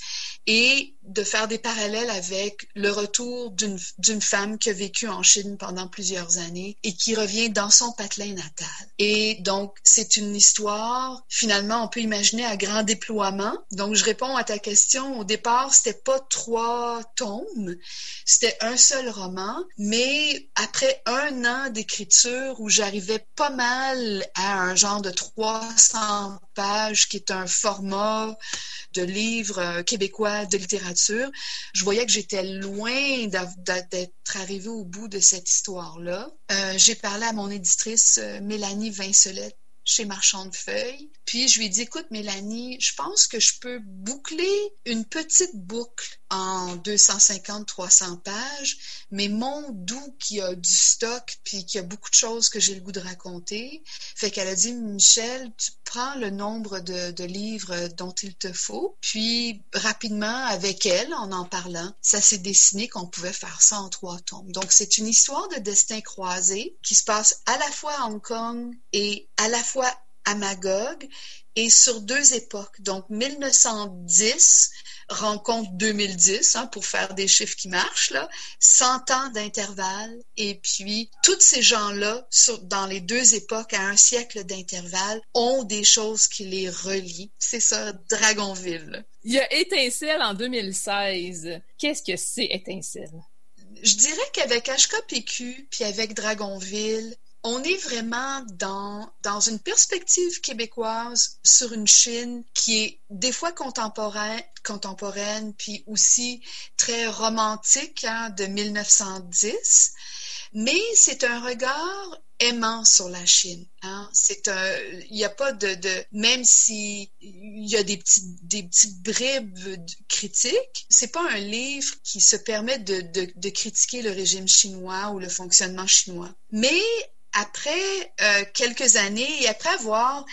et de faire des parallèles avec le retour d'une femme qui a vécu en Chine pendant plusieurs années et qui revient dans son patelin natal. Et donc, c'est une histoire, finalement, on peut imaginer à grand déploiement. Donc, je réponds à ta question. Au départ, c'était pas trois tomes, c'était un seul roman, mais après un an d'écriture où j'arrivais pas mal à un genre de 300 pages qui est un format de livres euh, québécois de littérature, je voyais que j'étais loin d'être arrivée au bout de cette histoire-là. Euh, j'ai parlé à mon éditrice euh, Mélanie Vincelette chez Marchand de Feuilles. Puis je lui ai dit, écoute Mélanie, je pense que je peux boucler une petite boucle en 250-300 pages, mais mon doux qui a du stock puis qui a beaucoup de choses que j'ai le goût de raconter, fait qu'elle a dit, Michel, tu prends le nombre de, livres dont il te faut, puis rapidement avec elle, en en parlant, ça s'est dessiné qu'on pouvait faire ça en trois tomes. Donc c'est une histoire de destin croisé qui se passe à la fois à Hong Kong et à la fois à Magog et sur deux époques. Donc 1910 rencontre 2010 hein, pour faire des chiffres qui marchent là, 100 ans d'intervalle et puis tous ces gens-là dans les deux époques à un siècle d'intervalle ont des choses qui les relient. C'est ça Dragonville. Il y a Étincelle en 2016. Qu'est-ce que c'est Étincelle? Je dirais qu'avec HKPQ puis avec Dragonville, on est vraiment dans, dans une perspective québécoise sur une Chine qui est des fois contemporaine, contemporaine puis aussi très romantique hein, de 1910, mais c'est un regard aimant sur la Chine. Hein. C'est un, il n'y a pas de, de même si il y a des petits, des petites bribes critiques, c'est pas un livre qui se permet de, de, de critiquer le régime chinois ou le fonctionnement chinois. Mais après euh, quelques années et après avoir,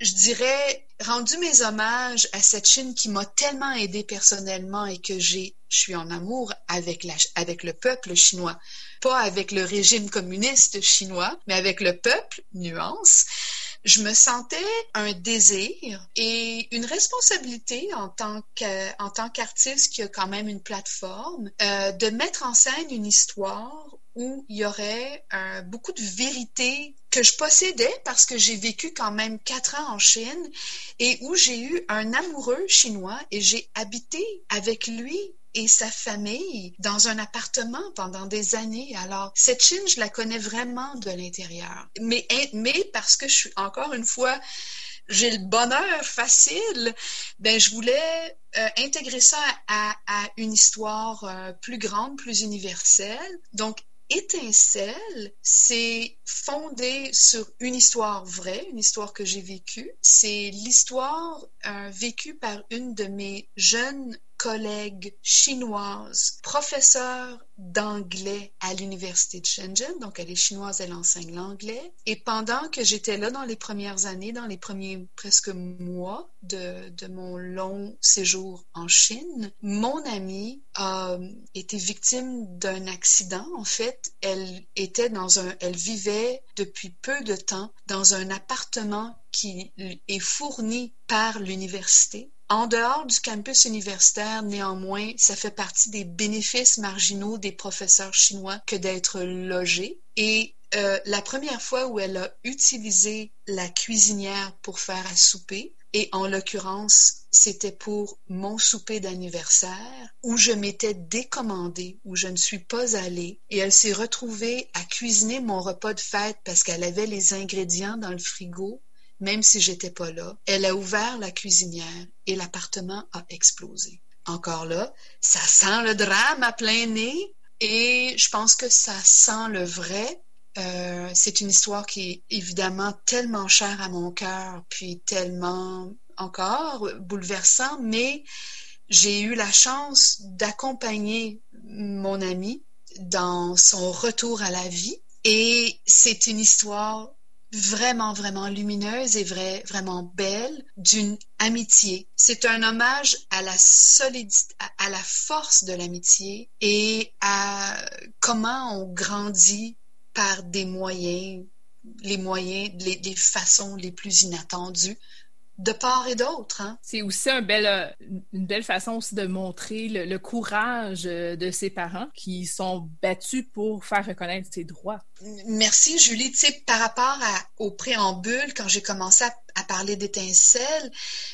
je dirais, rendu mes hommages à cette Chine qui m'a tellement aidé personnellement et que j'ai, je suis en amour avec, la, avec le peuple chinois, pas avec le régime communiste chinois, mais avec le peuple, nuance. Je me sentais un désir et une responsabilité en tant en tant qu'artiste qui a quand même une plateforme euh, de mettre en scène une histoire où il y aurait euh, beaucoup de vérité que je possédais parce que j'ai vécu quand même quatre ans en Chine et où j'ai eu un amoureux chinois et j'ai habité avec lui et sa famille dans un appartement pendant des années. Alors, cette Chine, je la connais vraiment de l'intérieur. Mais, mais parce que je suis encore une fois j'ai le bonheur facile, ben je voulais euh, intégrer ça à, à une histoire euh, plus grande, plus universelle. Donc Étincelle, c'est fondé sur une histoire vraie, une histoire que j'ai vécue. C'est l'histoire vécue par une de mes jeunes collègues chinoises, professeure d'anglais à l'université de Shenzhen. Donc, elle est chinoise, elle enseigne l'anglais. Et pendant que j'étais là dans les premières années, dans les premiers presque mois de, de mon long séjour en Chine, mon amie a été victime d'un accident. En fait, elle était dans un, elle vivait depuis peu de temps dans un appartement qui est fourni par l'université en dehors du campus universitaire, néanmoins, ça fait partie des bénéfices marginaux des professeurs chinois que d'être logés. Et euh, la première fois où elle a utilisé la cuisinière pour faire à souper, et en l'occurrence, c'était pour mon souper d'anniversaire où je m'étais décommandée, où je ne suis pas allée. Et elle s'est retrouvée à cuisiner mon repas de fête parce qu'elle avait les ingrédients dans le frigo même si j'étais pas là. Elle a ouvert la cuisinière et l'appartement a explosé. Encore là, ça sent le drame à plein nez et je pense que ça sent le vrai. Euh, c'est une histoire qui est évidemment tellement chère à mon cœur, puis tellement encore bouleversant, mais j'ai eu la chance d'accompagner mon ami dans son retour à la vie et c'est une histoire vraiment, vraiment lumineuse et vrai, vraiment belle d'une amitié. C'est un hommage à la solidité, à, la force de l'amitié et à comment on grandit par des moyens, les moyens, les, façons les plus inattendues de part et d'autre. Hein? C'est aussi euh, une belle façon aussi de montrer le, courage euh, de ses parents qui sont battus pour faire reconnaître ses droits. Merci Julie. Tu sais, par rapport au préambule, quand j'ai commencé à, parler d'étincelles,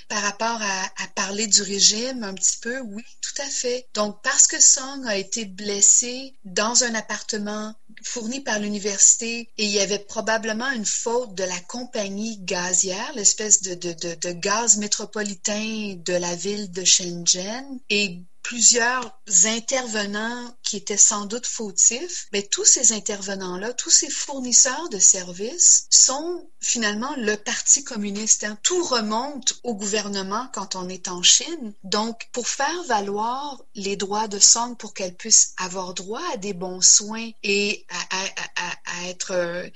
par rapport à, à, parler du régime un petit peu, oui, tout à fait. Donc, parce que Song a été blessé dans un appartement fourni par l'université et il y avait probablement une faute de la compagnie gazière, l'espèce de, de, de, de, gaz métropolitain de la ville de Shenzhen. Et plusieurs intervenants qui étaient sans doute fautifs, mais tous ces intervenants-là, tous ces fournisseurs de services sont finalement le Parti communiste. Hein. Tout remonte au gouvernement quand on est en Chine. Donc, pour faire valoir les droits de Song pour qu'elle puisse avoir droit à des bons soins et à, à, à, à être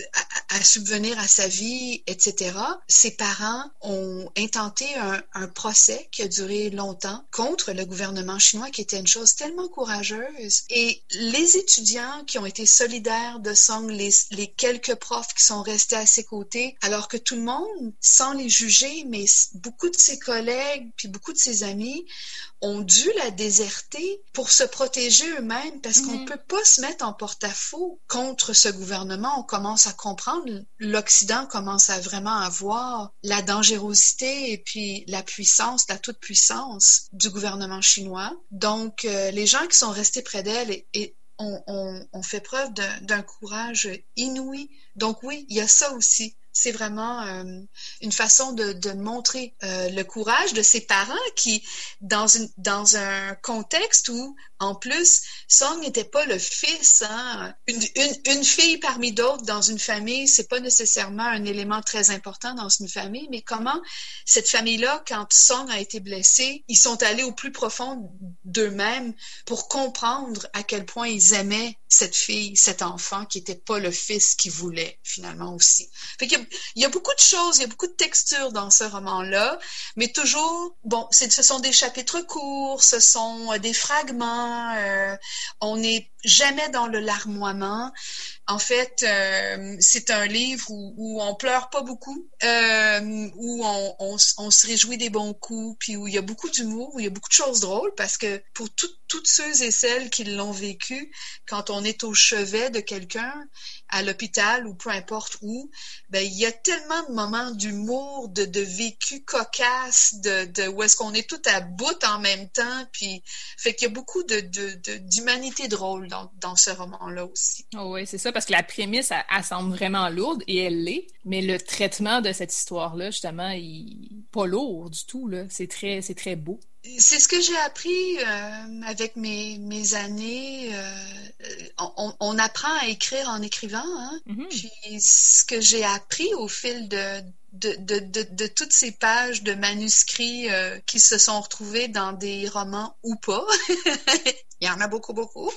euh, à, subvenir à sa vie, etc., ses parents ont intenté un, un, procès qui a duré longtemps contre le gouvernement chinois, qui était une chose tellement courageuse. Et les étudiants qui ont été solidaires de Song, les, les quelques profs qui sont restés à ses côtés, alors que tout le monde, sans les juger, mais beaucoup de ses collègues, puis beaucoup de ses amis, ont dû la déserter pour se protéger eux-mêmes parce qu'on ne mm-hmm. peut pas se mettre en porte-à-faux contre ce gouvernement. On commence à comprendre, l'Occident commence à vraiment avoir la dangerosité et puis la puissance, la toute-puissance du gouvernement chinois. Donc, euh, les gens qui sont restés près d'elle et, ont fait preuve d'un courage inouï. Donc oui, il y a ça aussi c'est vraiment euh, une façon de, montrer euh, le courage de ses parents qui, dans un contexte où, en plus, Song n'était pas le fils. Hein? Une, fille parmi d'autres dans une famille, c'est pas nécessairement un élément très important dans une famille, mais comment cette famille-là, quand Song a été blessé, ils sont allés au plus profond d'eux-mêmes pour comprendre à quel point ils aimaient cette fille, cet enfant qui n'était pas le fils qu'ils voulaient finalement aussi. Fait qu'il il y a beaucoup de choses, il y a beaucoup de textures dans ce roman-là, mais toujours, bon, ce sont des chapitres courts, ce sont euh, des fragments, on n'est jamais dans le larmoiement. En fait, euh, c'est un livre où, où, on pleure pas beaucoup, euh, où on, se réjouit des bons coups, puis où il y a beaucoup d'humour, où il y a beaucoup de choses drôles, parce que pour toutes ceux et celles qui l'ont vécu, quand on est au chevet de quelqu'un, à l'hôpital ou peu importe où, ben il y a tellement de moments d'humour, de, de vécu cocasse, de, où est-ce qu'on est tout à bout en même temps, puis fait qu'il y a beaucoup d'humanité drôle dans, dans ce roman-là aussi. Oh oui, c'est ça, parce que la prémisse, elle, semble vraiment lourde, et elle l'est, mais le traitement de cette histoire-là, justement, il pas lourd du tout, là. C'est très, c'est très beau. C'est ce que j'ai appris euh, avec mes, mes années. Euh, on, on, apprend à écrire en écrivant. Hein? Mm-hmm. Puis ce que j'ai appris au fil de, de, de, de, toutes ces pages de manuscrits euh, qui se sont retrouvés dans des romans ou pas, il y en a beaucoup, beaucoup,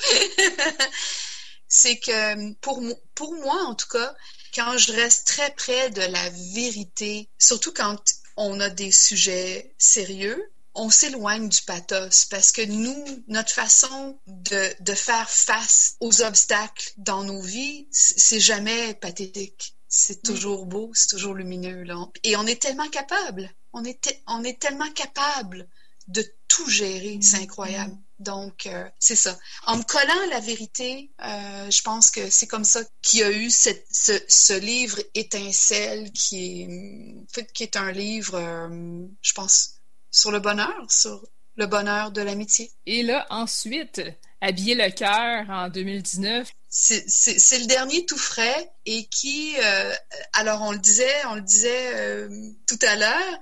c'est que pour, pour moi, en tout cas, quand je reste très près de la vérité, surtout quand on a des sujets sérieux, on s'éloigne du pathos. Parce que nous, notre façon de, de faire face aux obstacles dans nos vies, c'est jamais pathétique. C'est toujours beau, c'est toujours lumineux. Là. Et on est tellement capable. On est, on est tellement capable de tout gérer. C'est mm-hmm. incroyable. Donc, euh, c'est ça. En me collant à la vérité, euh, je pense que c'est comme ça qu'il y a eu cette, ce, ce, livre Étincelle qui est, qui est un livre, euh, je pense, sur le bonheur, sur le bonheur de l'amitié. Et là, ensuite, Habiller le cœur en 2019, c'est le dernier tout frais et qui, euh, alors on le disait, on le disait euh, tout à l'heure,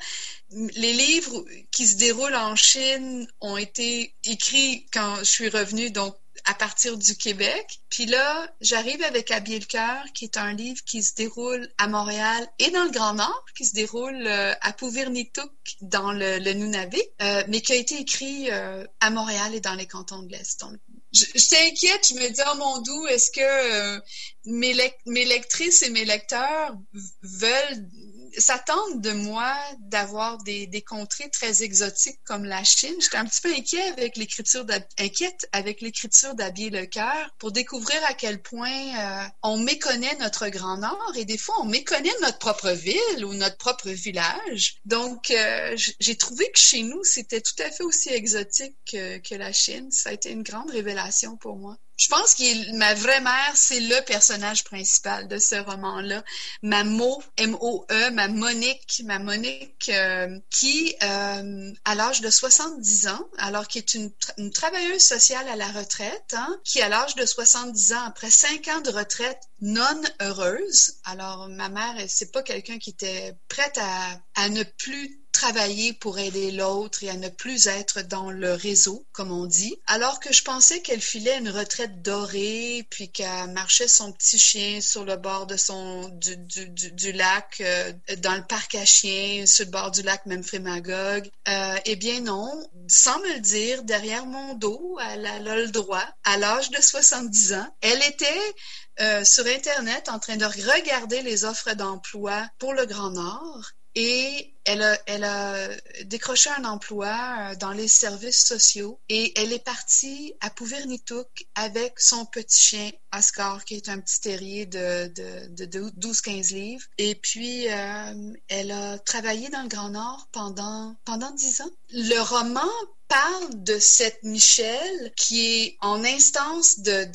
les livres qui se déroulent en Chine ont été écrits quand je suis revenue, donc à partir du Québec. Puis là, j'arrive avec Habiller le cœur, qui est un livre qui se déroule à Montréal et dans le Grand Nord, qui se déroule euh, à Pouvirnituk dans le, le Nunavik, euh, mais qui a été écrit euh, à Montréal et dans les cantons de l'Est. Je, je t'inquiète, je me dis, oh mon doux, est-ce que mes, mes lectrices et mes lecteurs veulent s'attendent de moi d'avoir des, contrées très exotiques comme la Chine. J'étais un petit peu inquiète avec l'écriture d'habiller le cœur pour découvrir à quel point euh, on méconnaît notre Grand Nord et des fois on méconnaît notre propre ville ou notre propre village. Donc euh, j'ai trouvé que chez nous c'était tout à fait aussi exotique que, que la Chine. Ça a été une grande révélation pour moi. Je pense que ma vraie mère, c'est le personnage principal de ce roman-là. Ma Mo, M-O-E, ma Monique, ma Monique, euh, qui, euh, à l'âge de 70 ans, alors qui est une, travailleuse sociale à la retraite, hein, qui, à l'âge de 70 ans, après cinq ans de retraite non heureuse, alors ma mère, c'est pas quelqu'un qui était prête à, à ne plus travailler pour aider l'autre et à ne plus être dans le réseau, comme on dit, alors que je pensais qu'elle filait une retraite dorée, puis qu'elle marchait son petit chien sur le bord de son du, du, du, lac, euh, dans le parc à chiens, sur le bord du lac même Euh, eh bien non, sans me le dire, derrière mon dos, elle a le droit, à l'âge de 70 ans, elle était euh, sur Internet en train de regarder les offres d'emploi pour le Grand Nord et elle a, décroché un emploi euh, dans les services sociaux et elle est partie à Pouvernituk avec son petit chien Oscar, qui est un petit terrier de, de, de 12-15 livres. Et puis, euh, elle a travaillé dans le Grand Nord pendant, pendant 10 ans. Le roman parle de cette Michelle qui est en instance de,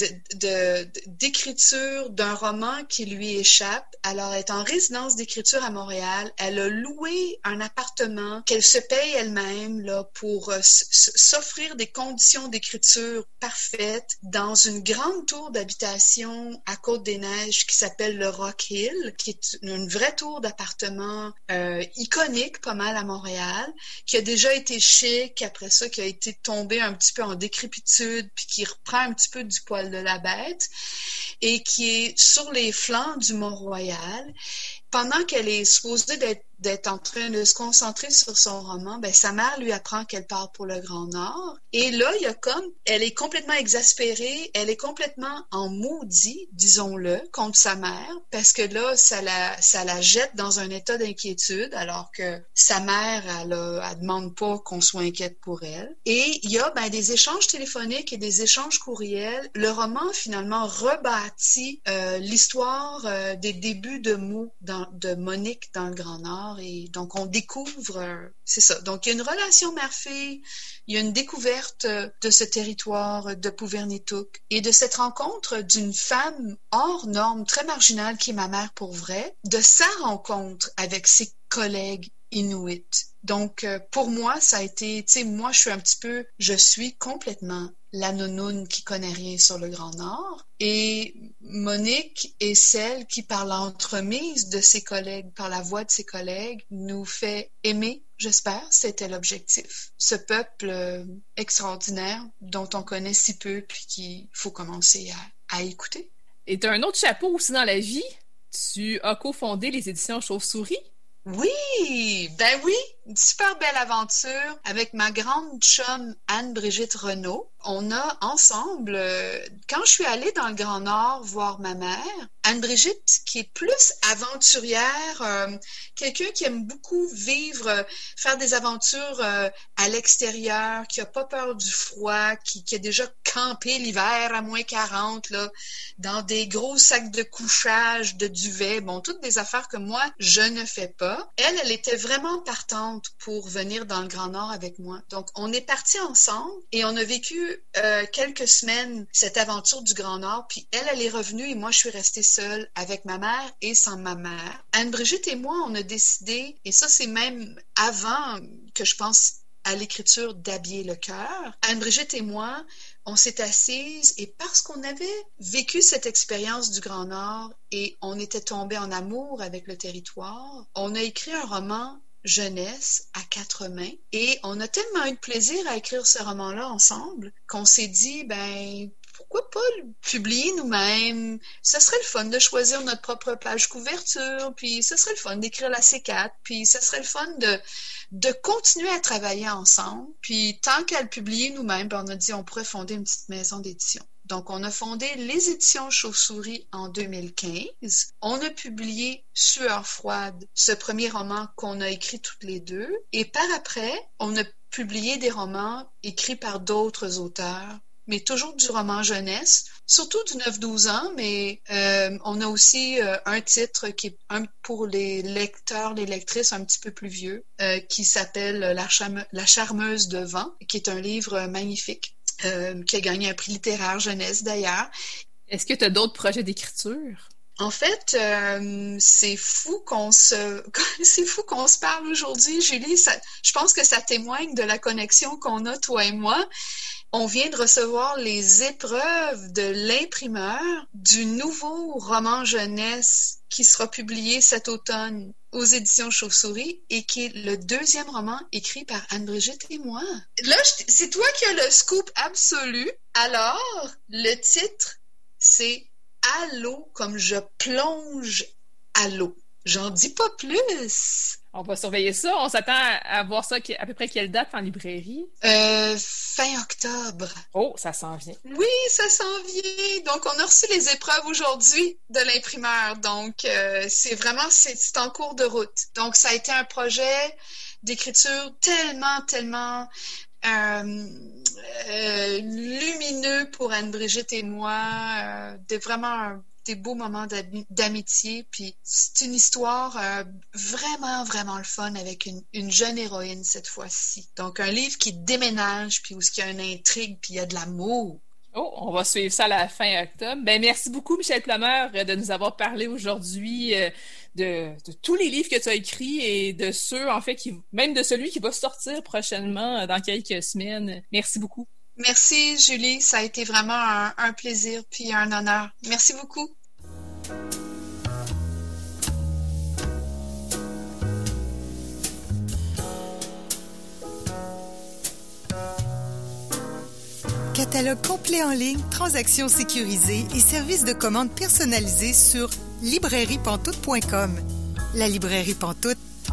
d'écriture d'un roman qui lui échappe. Alors, elle est en résidence d'écriture à Montréal. Elle a loué un appartement qu'elle se paye elle-même là pour euh, s'offrir des conditions d'écriture parfaites dans une grande tour d'habitation à Côte-des-Neiges qui s'appelle le Rock Hill, qui est une vraie tour d'appartement euh, iconique pas mal à Montréal, qui a déjà été chic après ça qui a été tombé un petit peu en décrépitude, puis qui reprend un petit peu du poil de la bête, et qui est sur les flancs du Mont-Royal. Pendant qu'elle est supposée d'être d'être en train de se concentrer sur son roman, ben, sa mère lui apprend qu'elle part pour le Grand Nord. Et là, il y a comme, elle est complètement exaspérée, elle est complètement en maudit, disons-le, contre sa mère, parce que là, ça la, ça la jette dans un état d'inquiétude, alors que sa mère, elle, a, demande pas qu'on soit inquiète pour elle. Et il y a ben, des échanges téléphoniques et des échanges courriels. Le roman, finalement, rebâtit euh, l'histoire euh, des débuts de mots de Monique dans le Grand Nord et donc on découvre, euh, c'est ça. Donc il y a une relation mère-fille, il y a une découverte euh, de ce territoire de Pouvernituk et de cette rencontre d'une femme hors norme, très marginale qui est ma mère pour vrai, de sa rencontre avec ses collègues inuits. Donc, euh, pour moi, ça a été, tu sais, moi, je suis un petit peu, je suis complètement la nounoune qui connaît rien sur le Grand Nord. Et Monique est celle qui, par l'entremise de ses collègues, par la voix de ses collègues, nous fait aimer, j'espère, c'était l'objectif. Ce peuple euh, extraordinaire dont on connaît si peu, puis qu'il faut commencer à, à écouter. Et tu as un autre chapeau aussi dans la vie. Tu as cofondé les éditions Chauve-souris. Oui, ben oui, une super belle aventure avec ma grande chum Anne-Brigitte Renault. On a ensemble, euh, quand je suis allée dans le Grand Nord voir ma mère, Anne-Brigitte, qui est plus aventurière, euh, quelqu'un qui aime beaucoup vivre, euh, faire des aventures à l'extérieur, qui a pas peur du froid, qui, qui a déjà campé l'hiver à moins 40, là, dans des gros sacs de couchage, de duvet, bon, toutes des affaires que moi, je ne fais pas. Elle, elle était vraiment partante pour venir dans le Grand Nord avec moi. Donc, on est partis ensemble et on a vécu euh, quelques semaines cette aventure du Grand Nord. Puis elle, elle est revenue et moi, je suis restée seule avec ma mère et sans ma mère. Anne-Brigitte et moi, on a décidé, et ça, c'est même avant que je pense à l'écriture d'Habiller le cœur. Anne-Brigitte et moi, on s'est assises et parce qu'on avait vécu cette expérience du Grand Nord et on était tombé en amour avec le territoire, on a écrit un roman jeunesse à quatre mains et on a tellement eu de plaisir à écrire ce roman-là ensemble qu'on s'est dit ben pourquoi pas le publier nous-mêmes? Ce serait le fun de choisir notre propre page couverture, puis ce serait le fun d'écrire la C4, puis ce serait le fun de, de continuer à travailler ensemble. Puis tant qu'à le publier nous-mêmes, ben, on a dit on pourrait fonder une petite maison d'édition. Donc, on a fondé les éditions Chauve-souris en 2015. On a publié Sueur froide, ce premier roman qu'on a écrit toutes les deux. Et par après, on a publié des romans écrits par d'autres auteurs mais toujours du roman jeunesse, surtout du 9-12 ans, mais euh, on a aussi euh, un titre qui est un, pour les lecteurs, les lectrices un petit peu plus vieux, euh, qui s'appelle la, la, charmeuse de vent, qui est un livre magnifique, qui a gagné un prix littéraire jeunesse d'ailleurs. Est-ce que tu as d'autres projets d'écriture? En fait, c'est fou qu'on se, c'est fou qu'on se parle aujourd'hui, Julie. Ça, je pense que ça témoigne de la connexion qu'on a toi et moi. On vient de recevoir les épreuves de l'imprimeur du nouveau roman jeunesse qui sera publié cet automne aux éditions Chauve-souris et qui est le deuxième roman écrit par Anne-Brigitte et moi. Là, c'est toi qui as le scoop absolu. Alors, le titre, c'est Allô comme je plonge à l'eau. J'en dis pas plus. On va surveiller ça. On s'attend à voir ça à peu près quelle date en librairie? Euh, fin octobre. Oh, ça s'en vient. Oui, ça s'en vient. Donc, on a reçu les épreuves aujourd'hui de l'imprimeur. Donc, euh, c'est vraiment, c'est en cours de route. Donc, ça a été un projet d'écriture tellement, tellement euh, lumineux pour Anne-Brigitte et moi. de vraiment un des beaux moments d'amitié. Puis c'est une histoire euh, vraiment, vraiment le fun avec une, jeune héroïne cette fois-ci. Donc un livre qui déménage, puis où il y a une intrigue, puis il y a de l'amour. Oh, on va suivre ça à la fin octobre. Ben, merci beaucoup, Michel Plumeur, de nous avoir parlé aujourd'hui euh, de, tous les livres que tu as écrits et de ceux, en fait, qui, même de celui qui va sortir prochainement euh, dans quelques semaines. Merci beaucoup. Merci, Julie. Ça a été vraiment un, plaisir puis un honneur. Merci beaucoup. Catalogue complet en ligne, transactions sécurisées et services de commande personnalisés sur librairiepantoute.com. La librairie Pantoute,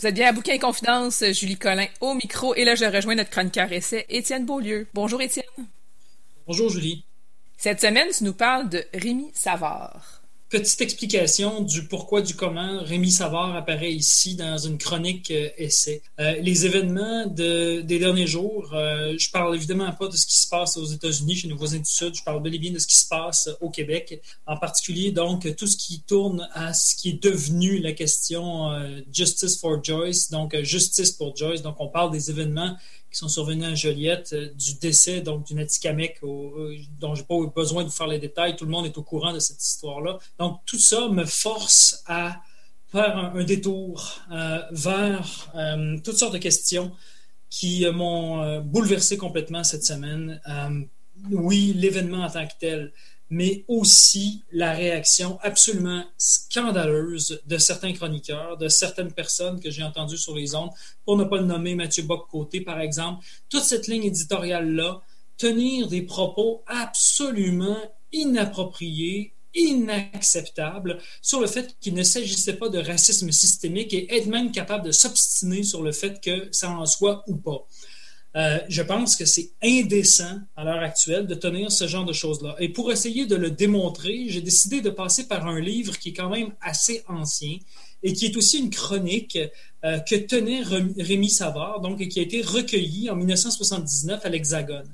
Vous êtes bien à Bouquin et Confidence, Julie Collin au micro, et là je rejoins notre chroniqueur essai, Étienne Beaulieu. Bonjour Étienne. Bonjour Julie. Cette semaine, tu nous parles de Rémi Savard petite explication du pourquoi, du comment Rémi Savard apparaît ici dans une chronique euh, essai. Euh, les événements de, des derniers jours, euh, je parle évidemment pas de ce qui se passe aux États-Unis, chez nos voisins du Sud, je parle bel et bien de ce qui se passe au Québec, en particulier donc tout ce qui tourne à ce qui est devenu la question Justice for Joyce, donc justice pour Joyce. Donc on parle des événements qui sont survenus à Joliette, euh, du décès donc d'une Atikamek euh, dont je n'ai pas besoin de vous faire les détails. Tout le monde est au courant de cette histoire-là. Donc tout ça me force à faire un, détour euh, vers toutes sortes de questions qui m'ont bouleversé complètement cette semaine. oui, l'événement en tant que tel, mais aussi la réaction absolument scandaleuse de certains chroniqueurs, de certaines personnes que j'ai entendues sur les ondes, pour ne pas le nommer Mathieu Bock-Côté, par exemple. Toute cette ligne éditoriale-là, tenir des propos absolument inappropriés, inacceptables sur le fait qu'il ne s'agissait pas de racisme systémique et être même capable de s'obstiner sur le fait que ça en soit ou pas. Euh, je pense que c'est indécent à l'heure actuelle de tenir ce genre de choses-là. Et pour essayer de le démontrer, j'ai décidé de passer par un livre qui est quand même assez ancien et qui est aussi une chronique euh, que tenait Rémi Savard, donc qui a été recueillie en 1979 à l'Hexagone.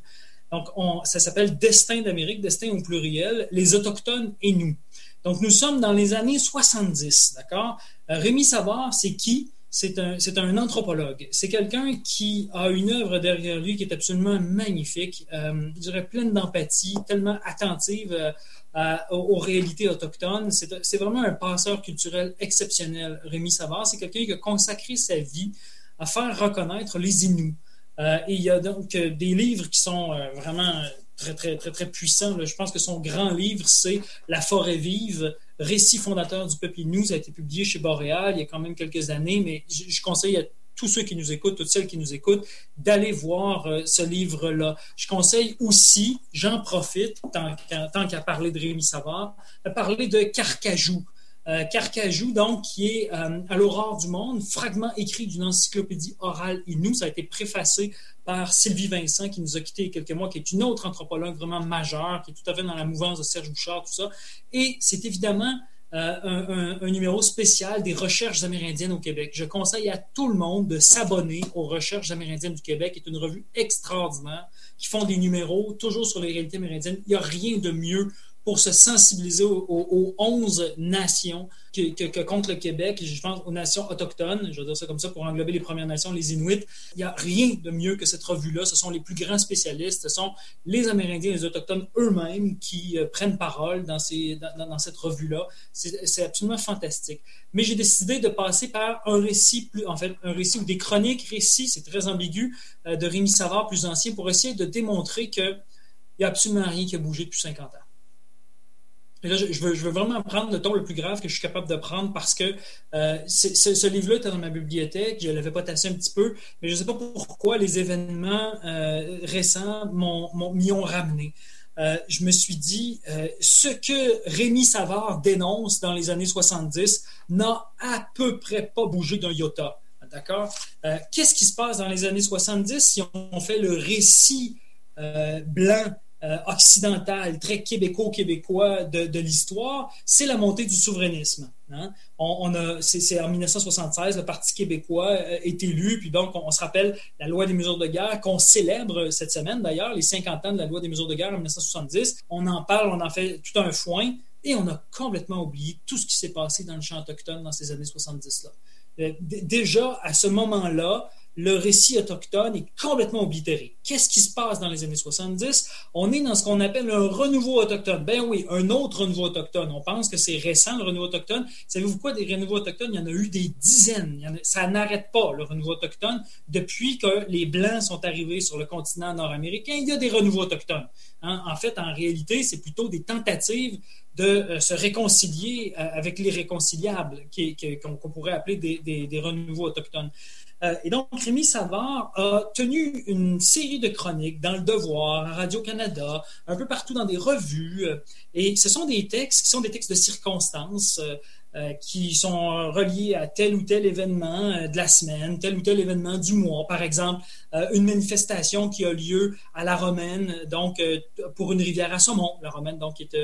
Donc, ça s'appelle Destin d'Amérique, Destin au pluriel, les Autochtones et nous. Donc, nous sommes dans les années 70, d'accord? Euh, Rémi Savard, c'est qui? C'est un, anthropologue. C'est quelqu'un qui a une œuvre derrière lui qui est absolument magnifique, euh, je dirais pleine d'empathie, tellement attentive euh, aux, réalités autochtones. C'est vraiment un passeur culturel exceptionnel, Rémi Savard. C'est quelqu'un qui a consacré sa vie à faire reconnaître les Inuits. Euh, et il y a donc des livres qui sont vraiment très, très, très, très puissants. Je pense que son grand livre, c'est La forêt vive récit fondateur du peuple Inou. Ça a été publié chez Boréal il y a quand même quelques années, mais je, conseille à tous ceux qui nous écoutent, toutes celles qui nous écoutent, d'aller voir euh, ce livre-là. Je conseille aussi, j'en profite, tant, qu'à parler de Rémi Savard, de parler de Carcajou. Euh, Carcajou, donc, qui est euh, à l'aurore du monde, fragment écrit d'une encyclopédie orale Inou. Ça a été préfacé par Sylvie Vincent, qui nous a quittés il y a quelques mois, qui est une autre anthropologue vraiment majeure, qui est tout à fait dans la mouvance de Serge Bouchard, tout ça. Et c'est évidemment euh, un, numéro spécial des recherches amérindiennes au Québec. Je conseille à tout le monde de s'abonner aux recherches amérindiennes du Québec, qui est une revue extraordinaire, qui font des numéros toujours sur les réalités amérindiennes. Il n'y a rien de mieux pour se sensibiliser aux, 11 nations que, que, compte le Québec, je pense aux nations autochtones, je vais dire ça comme ça pour englober les Premières Nations, les Inuits. Il n'y a rien de mieux que cette revue-là. Ce sont les plus grands spécialistes, ce sont les Amérindiens et les Autochtones eux-mêmes qui euh, prennent parole dans cette revue-là. C'est absolument fantastique. Mais j'ai décidé de passer par un récit plus, en fait, un récit ou des chroniques récits, c'est très ambigu, euh, de Rémi Savard plus ancien pour essayer de démontrer qu'il n'y a absolument rien qui a bougé depuis 50 ans je, veux, vraiment prendre le ton le plus grave que je suis capable de prendre parce que euh, ce, livre-là était dans ma bibliothèque, je l'avais pas tassé un petit peu, mais je ne sais pas pourquoi les événements euh, récents m'y ont, ramené. Euh, je me suis dit, ce que Rémi Savard dénonce dans les années 70 n'a à peu près pas bougé d'un iota. D'accord? Qu'est-ce qui se passe dans les années 70 si on fait le récit blanc euh, occidental, très québéco-québécois de, l'histoire, c'est la montée du souverainisme. Hein. On, c'est, en 1976, le Parti québécois euh, est élu, puis donc on, se rappelle la loi des mesures de guerre qu'on célèbre cette semaine d'ailleurs, les 50 ans de la loi des mesures de guerre en 1970. On en parle, on en fait tout un foin, et on a complètement oublié tout ce qui s'est passé dans le champ autochtone dans ces années 70-là. Euh, déjà, à ce moment-là, le récit autochtone est complètement oblitéré. Qu'est-ce qui se passe dans les années 70? On est dans ce qu'on appelle un renouveau autochtone. Ben oui, un autre renouveau autochtone. On pense que c'est récent, le renouveau autochtone. Savez-vous quoi, des renouveaux autochtones? Il y en a eu des dizaines. ça n'arrête pas, le renouveau autochtone. Depuis que les Blancs sont arrivés sur le continent nord-américain, il y a des renouveaux autochtones. Hein? En fait, en réalité, c'est plutôt des tentatives de euh, se réconcilier euh, avec les réconciliables, qu'on pourrait appeler des, des renouveaux autochtones. Euh, et donc, Rémi Savard a tenu une série de chroniques dans Le Devoir, à Radio-Canada, un peu partout dans des revues. Euh, et ce sont des textes qui sont des textes de circonstances. Euh, qui sont reliés à tel ou tel événement de la semaine, tel ou tel événement du mois. Par exemple, une manifestation qui a lieu à la Romaine, donc pour une rivière à saumon. La Romaine, donc, est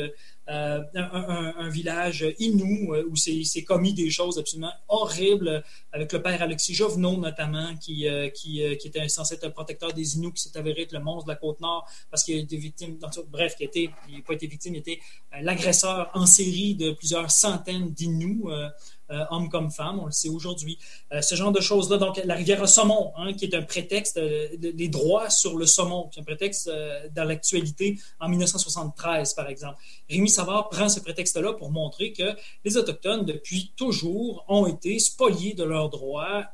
euh, un, village inou euh, où c'est commis des choses absolument horribles avec le père Alexis Jovenot notamment, qui, euh, qui, qui, était censé être un protecteur des Inuits, qui s'est avéré être le monstre de la Côte-Nord parce qu'il a été victime, bref, qui n'a pas été victime, il était l'agresseur en série de plusieurs centaines d'Inuits. Euh, hommes comme femmes, on le sait aujourd'hui. Euh, ce genre de choses-là, donc la rivière saumon, hein, qui est un prétexte, euh, les droits sur le saumon, qui est un prétexte dans l'actualité en 1973, par exemple. Rémi Savard prend ce prétexte-là pour montrer que les Autochtones, depuis toujours, ont été spoliés de leurs droits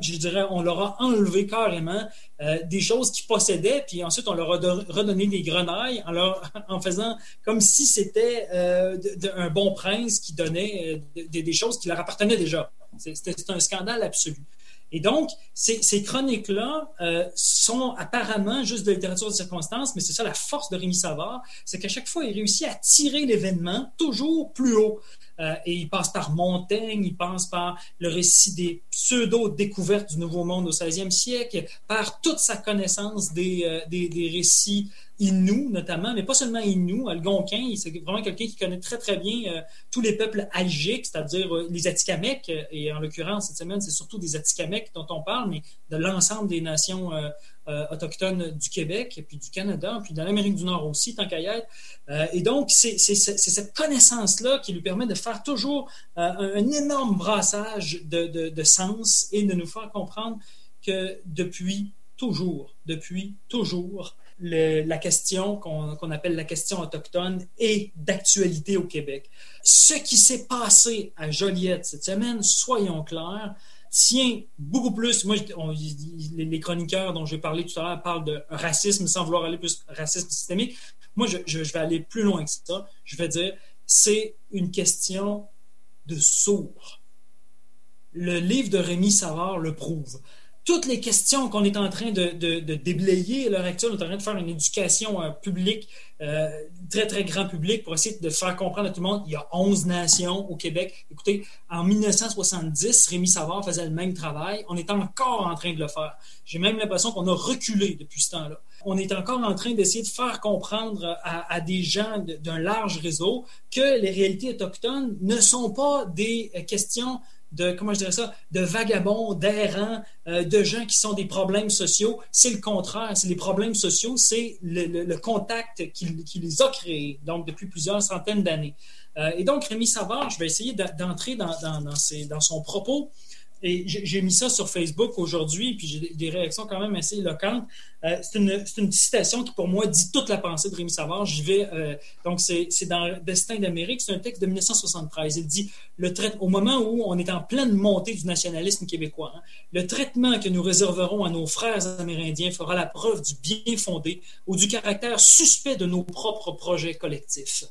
je dirais, on leur a enlevé carrément euh, des choses qu'ils possédaient, puis ensuite on leur a redonné des grenailles en, faisant comme si c'était euh, un bon prince qui donnait euh, des choses qui leur appartenaient déjà. C'était un scandale absolu. Et donc, ces, ces chroniques-là sont apparemment juste de littérature de circonstance, mais c'est ça la force de Rémi Savard, c'est qu'à chaque fois, il réussit à tirer l'événement toujours plus haut. Euh, et il passe par Montaigne, il passe par le récit des pseudo-découvertes du Nouveau Monde au 16e siècle, par toute sa connaissance des, euh, des, des récits Innu notamment, mais pas seulement Innu. Algonquin, c'est vraiment quelqu'un qui connaît très très bien euh, tous les peuples algiques, c'est-à-dire les Atikamekw, et en l'occurrence cette semaine c'est surtout des Atikamekw dont on parle, mais de l'ensemble des nations euh, autochtones du Québec, et puis du Canada, puis de l'Amérique du Nord aussi, tant qu'à être. et donc c'est cette connaissance-là qui lui permet de faire toujours un, énorme brassage de sens et de nous faire comprendre que depuis toujours, depuis toujours, la question qu'on appelle la question autochtone est d'actualité au Québec. Ce qui s'est passé à Joliette cette semaine, soyons clairs, tient beaucoup plus. Moi, les chroniqueurs dont j'ai parlé tout à l'heure parlent de racisme sans vouloir aller plus racisme systémique. Moi, je, je vais aller plus loin que ça. Je vais dire, c'est une question de sourds. Le livre de Rémi Savard le prouve toutes les questions qu'on est en train de, déblayer à l'heure actuelle, on est en train de faire une éducation euh, publique, euh, très, très grand public, pour essayer de faire comprendre à tout le monde il y a 11 nations au Québec. Écoutez, en 1970, Rémi Savard faisait le même travail. On est encore en train de le faire. J'ai même l'impression qu'on a reculé depuis ce temps-là. On est encore en train d'essayer de faire comprendre à, à des gens d'un large réseau que les réalités autochtones ne sont pas des questions de, comment je dirais ça, de vagabonds, d'errants, euh, de gens qui sont des problèmes sociaux. C'est le contraire. C'est les problèmes sociaux, c'est le, contact qui, les a créés, donc depuis plusieurs centaines d'années. Euh, et donc, Rémi Savard, je vais essayer d'entrer dans, dans, dans, son propos et j'ai mis ça sur Facebook aujourd'hui, puis j'ai des réactions quand même assez éloquentes. Euh, c'est une, citation qui, pour moi, dit toute la pensée de Rémi Savard. Euh, donc c'est dans Destin d'Amérique, c'est un texte de 1973. Il dit le Au moment où on est en pleine montée du nationalisme québécois, hein, le traitement que nous réserverons à nos frères amérindiens fera la preuve du bien fondé ou du caractère suspect de nos propres projets collectifs.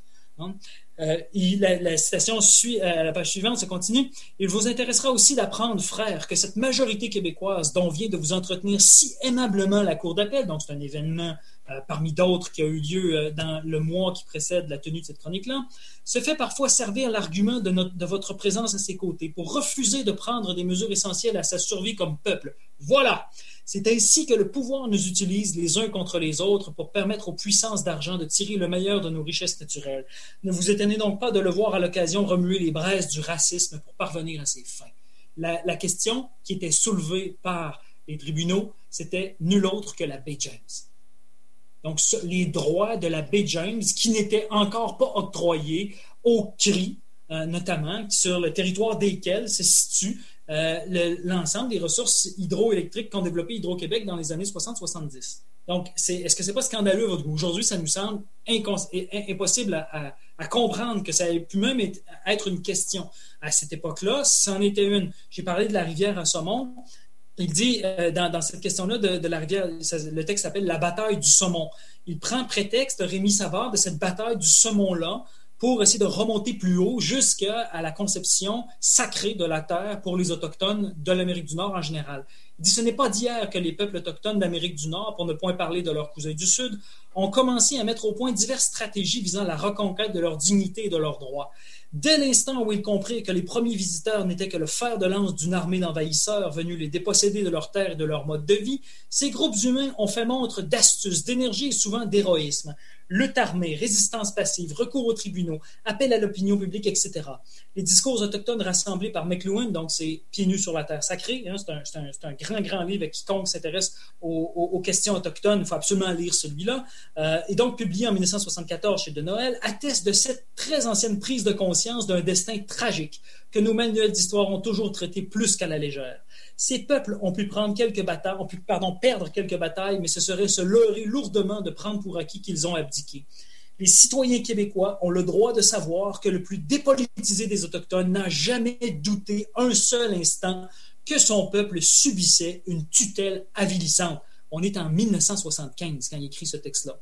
Euh, la, citation suit à la page suivante, ça continue. Il vous intéressera aussi d'apprendre, frère, que cette majorité québécoise dont vient de vous entretenir si aimablement la Cour d'appel, donc c'est un événement euh, parmi d'autres qui a eu lieu euh, dans le mois qui précède la tenue de cette chronique-là, se fait parfois servir l'argument de votre présence à ses côtés pour refuser de prendre des mesures essentielles à sa survie comme peuple. Voilà. C'est ainsi que le pouvoir nous utilise les uns contre les autres pour permettre aux puissances d'argent de tirer le meilleur de nos richesses naturelles. Ne vous étonnez donc pas de le voir à l'occasion remuer les braises du racisme pour parvenir à ses fins. La, question qui était soulevée par les tribunaux, c'était nul autre que la Bay James. Donc, les droits de la Bay James qui n'étaient encore pas octroyés au CRI, euh, notamment, sur le territoire desquels se situe euh, l'ensemble des ressources hydroélectriques qu'ont développé Hydro-Québec dans les années 60-70. Donc, est-ce que c'est pas scandaleux? Aujourd'hui, ça nous semble impossible à, comprendre que ça ait pu même être une question. À cette époque-là, c'en était une. J'ai parlé de la rivière à saumon. Il dit euh, dans, cette question-là de, la rivière, le texte s'appelle La bataille du saumon. Il prend prétexte, Rémi Savard, de cette bataille du saumon-là pour essayer de remonter plus haut jusqu'à la conception sacrée de la terre pour les Autochtones de l'Amérique du Nord en général. Il dit ce n'est pas d'hier que les peuples autochtones d'Amérique du Nord, pour ne point parler de leurs cousins du Sud, ont commencé à mettre au point diverses stratégies visant la reconquête de leur dignité et de leurs droits. Dès l'instant où ils comprirent que les premiers visiteurs n'étaient que le fer de lance d'une armée d'envahisseurs venus les déposséder de leurs terres et de leur mode de vie, ces groupes humains ont fait montre d'astuce, d'énergie et souvent d'héroïsme lutte armée, résistance passive, recours aux tribunaux, appel à l'opinion publique, etc. Les discours autochtones rassemblés par McLuhan, donc c'est Pieds nus sur la terre sacrée, hein, c'est un, grand, grand livre à quiconque s'intéresse aux, questions autochtones, il faut absolument lire celui-là, euh, et donc publié en 1974 chez De Noël, atteste de cette très ancienne prise de conscience d'un destin tragique que nos manuels d'histoire ont toujours traité plus qu'à la légère. Ces peuples ont pu prendre quelques batailles, ont pu perdre quelques batailles, mais ce serait se leurrer lourdement de prendre pour acquis qu'ils ont abdiqué. Les citoyens québécois ont le droit de savoir que le plus dépolitisé des Autochtones n'a jamais douté un seul instant que son peuple subissait une tutelle avilissante. On est en 1975 quand il écrit ce texte-là.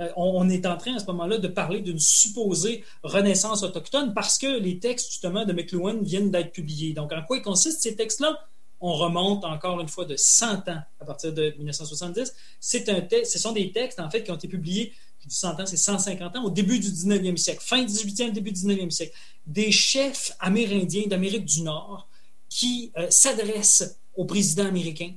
Euh, on, est en train à ce moment-là de parler d'une supposée renaissance autochtone parce que les textes justement de McLuhan viennent d'être publiés. Donc, en quoi consistent ces textes-là? On remonte encore une fois de 100 ans à partir de 1970. C'est un ce sont des textes, en fait, qui ont été publiés je dis 100 ans, c'est 150 ans, au début du 19e siècle, fin 18e, début 19e siècle, des chefs amérindiens d'Amérique du Nord qui euh, s'adressent au président américain,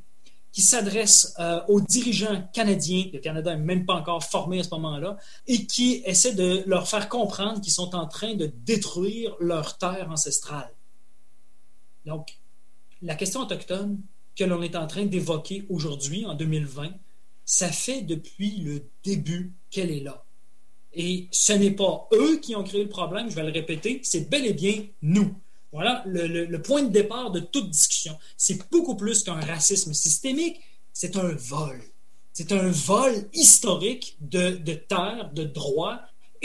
qui s'adressent euh, aux dirigeants canadiens, le Canada n'est même pas encore formé à ce moment-là, et qui essaient de leur faire comprendre qu'ils sont en train de détruire leur terre ancestrale. Donc, la question autochtone que l'on est en train d'évoquer aujourd'hui, en 2020, ça fait depuis le début qu'elle est là. Et ce n'est pas eux qui ont créé le problème, je vais le répéter, c'est bel et bien nous. Voilà le, point de départ de toute discussion. C'est beaucoup plus qu'un racisme systémique, c'est un vol. C'est un vol historique de, de terre, de droit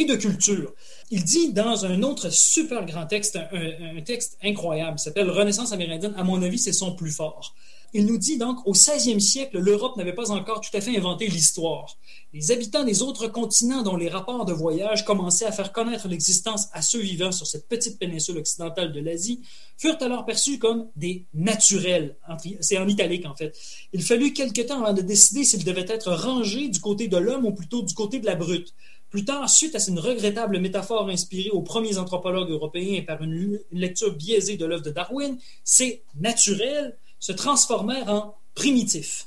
de culture. Il dit dans un autre super grand texte, un, texte incroyable, s'appelle Renaissance amérindienne, à mon avis, c'est son plus fort. Il nous dit donc, au 16e siècle, l'Europe n'avait pas encore tout à fait inventé l'histoire. Les habitants des autres continents dont les rapports de voyage commençaient à faire connaître l'existence à ceux vivant sur cette petite péninsule occidentale de l'Asie furent alors perçus comme des naturels. C'est en italique, en fait. Il fallut quelque temps avant de décider s'ils devaient être rangés du côté de l'homme ou plutôt du côté de la brute. Plus tard, suite à cette regrettable métaphore inspirée aux premiers anthropologues européens par une lecture biaisée de l'œuvre de Darwin, c'est naturel se transformèrent en primitifs.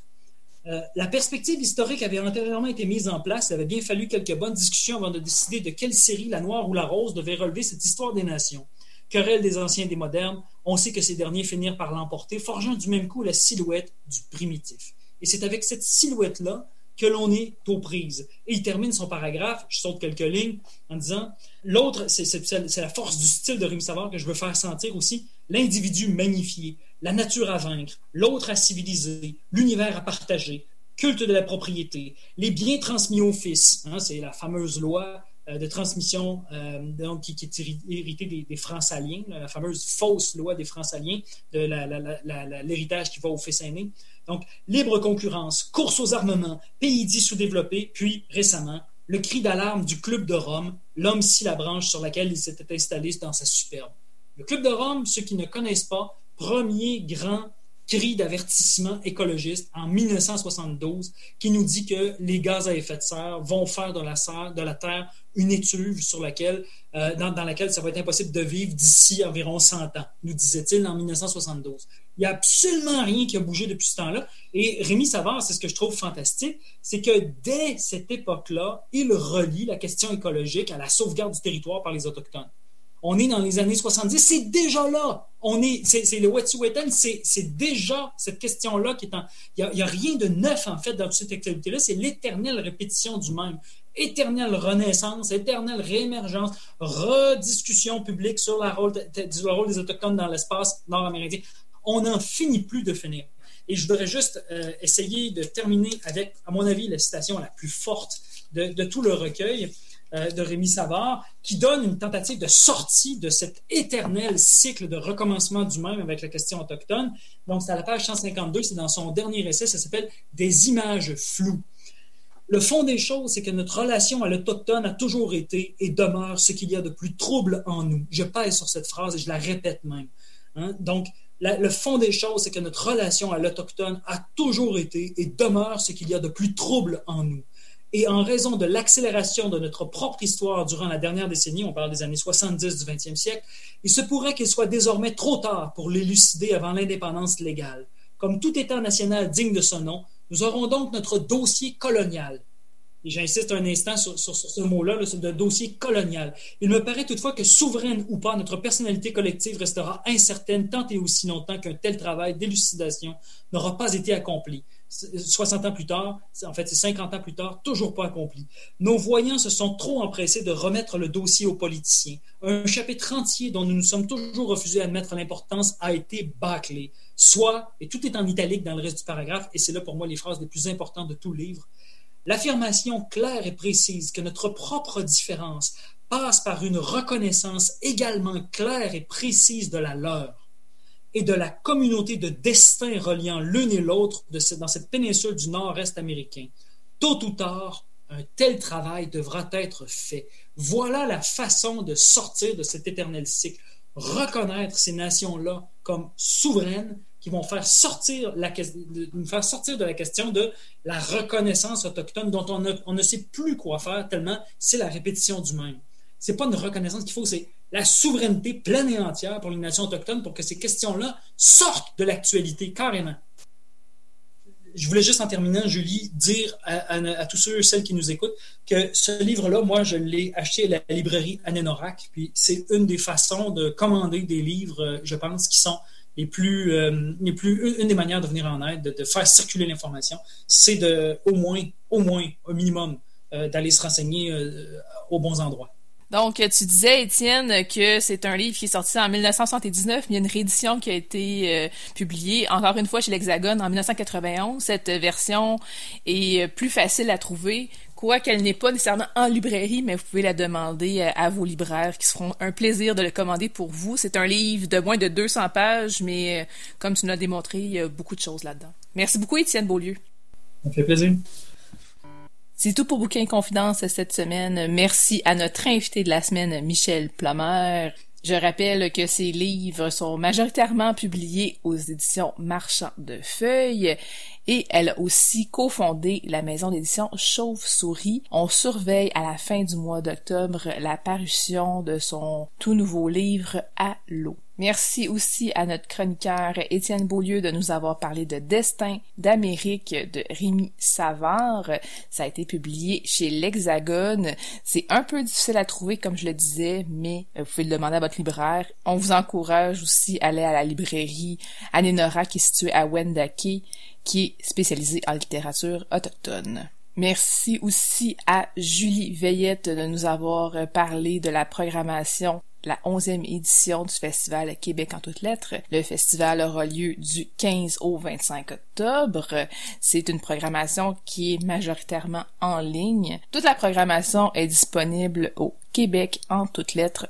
Euh, la perspective historique avait antérieurement été mise en place. Il avait bien fallu quelques bonnes discussions avant de décider de quelle série, la noire ou la rose, devait relever cette histoire des nations. Querelle des anciens et des modernes, on sait que ces derniers finirent par l'emporter, forgeant du même coup la silhouette du primitif. Et c'est avec cette silhouette-là que l'on est aux prises. Et il termine son paragraphe, je saute quelques lignes, en disant L'autre, c'est la force du style de Rémi Savard que je veux faire sentir aussi, l'individu magnifié, la nature à vaincre, l'autre à civiliser, l'univers à partager, culte de la propriété, les biens transmis au fils, hein, c'est la fameuse loi de transmission euh, donc, qui, est héritée des, des Francs-Saliens, la fameuse fausse loi des Francs-Saliens, de l'héritage qui va au fils aîné. Donc, libre concurrence, course aux armements, pays dits sous-développés, puis récemment, le cri d'alarme du Club de Rome, l'homme si la branche sur laquelle il s'était installé dans sa superbe. Le Club de Rome, ceux qui ne connaissent pas, premier grand cri d'avertissement écologiste en 1972 qui nous dit que les gaz à effet de serre vont faire de la, Terre une étuve sur laquelle, euh, dans, laquelle ça va être impossible de vivre d'ici environ 100 ans, nous disait-il en 1972. Il n'y a absolument rien qui a bougé depuis ce temps-là. Et Rémi Savard, c'est ce que je trouve fantastique, c'est que dès cette époque-là, il relie la question écologique à la sauvegarde du territoire par les Autochtones. On est dans les années 70, c'est déjà là. On est, c'est, le Wet'suwet'en, c'est, c'est déjà cette question-là qui est en. Il n'y a, rien de neuf, en fait, dans cette actualité-là. C'est l'éternelle répétition du même. Éternelle renaissance, éternelle réémergence, rediscussion publique sur le rôle, rôle des Autochtones dans l'espace nord-américain. On n'en finit plus de finir. Et je voudrais juste euh, essayer de terminer avec, à mon avis, la citation la plus forte de, de tout le recueil. Euh, de Rémi Savard, qui donne une tentative de sortie de cet éternel cycle de recommencement du même avec la question autochtone. Donc, c'est à la page 152, c'est dans son dernier essai, ça s'appelle Des images floues. Le fond des choses, c'est que notre relation à l'autochtone a toujours été et demeure ce qu'il y a de plus trouble en nous. Je pèse sur cette phrase et je la répète même. Hein. Donc, le fond des choses, c'est que notre relation à l'autochtone a toujours été et demeure ce qu'il y a de plus trouble en nous. Et en raison de l'accélération de notre propre histoire durant la dernière décennie, on parle des années 70 du 20e siècle, il se pourrait qu'il soit désormais trop tard pour l'élucider avant l'indépendance légale. Comme tout État national digne de son nom, nous aurons donc notre dossier colonial. Et j'insiste un instant sur, ce mot-là, le dossier colonial. Il me paraît toutefois que, souveraine ou pas, notre personnalité collective restera incertaine tant et aussi longtemps qu'un tel travail d'élucidation n'aura pas été accompli. 60 ans plus tard, en fait c'est 50 ans plus tard, toujours pas accompli. Nos voyants se sont trop empressés de remettre le dossier aux politiciens. Un chapitre entier dont nous nous sommes toujours refusés à admettre l'importance a été bâclé. Soit, et tout est en italique dans le reste du paragraphe, et c'est là pour moi les phrases les plus importantes de tout livre, l'affirmation claire et précise que notre propre différence passe par une reconnaissance également claire et précise de la leur et de la communauté de destin reliant l'une et l'autre dans cette péninsule du nord-est américain. Tôt ou tard, un tel travail devra être fait. Voilà la façon de sortir de cet éternel cycle, reconnaître ces nations-là comme souveraines, qui vont faire sortir la, nous faire sortir de la question de la reconnaissance autochtone dont on, on ne sait plus quoi faire tellement c'est la répétition du même. C'est pas une reconnaissance qu'il faut, c'est la souveraineté pleine et entière pour les nations autochtones pour que ces questions-là sortent de l'actualité carrément. Je voulais juste en terminant, Julie, dire à, tous ceux et celles qui nous écoutent que ce livre-là, moi, je l'ai acheté à la librairie Anenorak, puis c'est une des façons de commander des livres, euh, je pense, qui sont les plus, euh, les plus une des manières de venir en aide, de, faire circuler l'information, c'est de, au moins, au moins, au minimum, euh, d'aller se renseigner aux bons endroits. Donc, tu disais, Étienne, que c'est un livre qui est sorti en 1979, mais il y a une réédition qui a été euh, publiée, encore une fois, chez l'Hexagone en 1991. Cette version est euh, plus facile à trouver, quoiqu'elle n'est pas nécessairement en librairie, mais vous pouvez la demander euh, à, vos libraires qui seront un plaisir de le commander pour vous. C'est un livre de moins de 200 pages, mais comme tu nous l'as démontré, il y a beaucoup de choses là-dedans. Merci beaucoup, Étienne Beaulieu. Ça fait plaisir. C'est tout pour Bouquin Confidence cette semaine. Merci à notre invité de la semaine, Michel Plomer. Je rappelle que ces livres sont majoritairement publiés aux éditions Marchand de Feuilles et elle a aussi cofondé la maison d'édition Chauve-souris. On surveille à la fin du mois d'octobre la parution de son tout nouveau livre À l'eau. Merci aussi à notre chroniqueur Étienne Beaulieu de nous avoir parlé de Destin d'Amérique de Rémi Savard. Ça a été publié chez l'Hexagone. C'est un peu difficile à trouver, comme je le disais, mais vous pouvez le demander à votre libraire. On vous encourage aussi à aller à la librairie Anénora qui est située à Wendake qui est spécialisée en littérature autochtone. Merci aussi à Julie Veillette de nous avoir parlé de la programmation la 11e édition du festival Québec en toutes lettres. Le festival aura lieu du 15 au 25 octobre. C'est une programmation qui est majoritairement en ligne. Toute la programmation est disponible au Québec en toutes lettres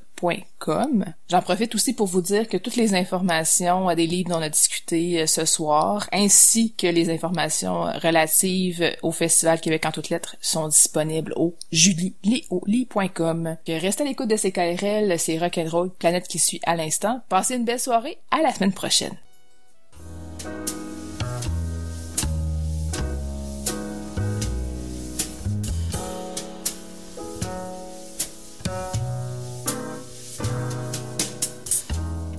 J'en profite aussi pour vous dire que toutes les informations des livres dont on a discuté euh, ce soir, ainsi que les informations relatives au Festival Québec en toutes lettres, sont disponibles au julieleoli.com. Restez à l'écoute de CKRL, c'est Rock'n'Roll Planète qui suit à l'instant. Passez une belle soirée, à la semaine prochaine.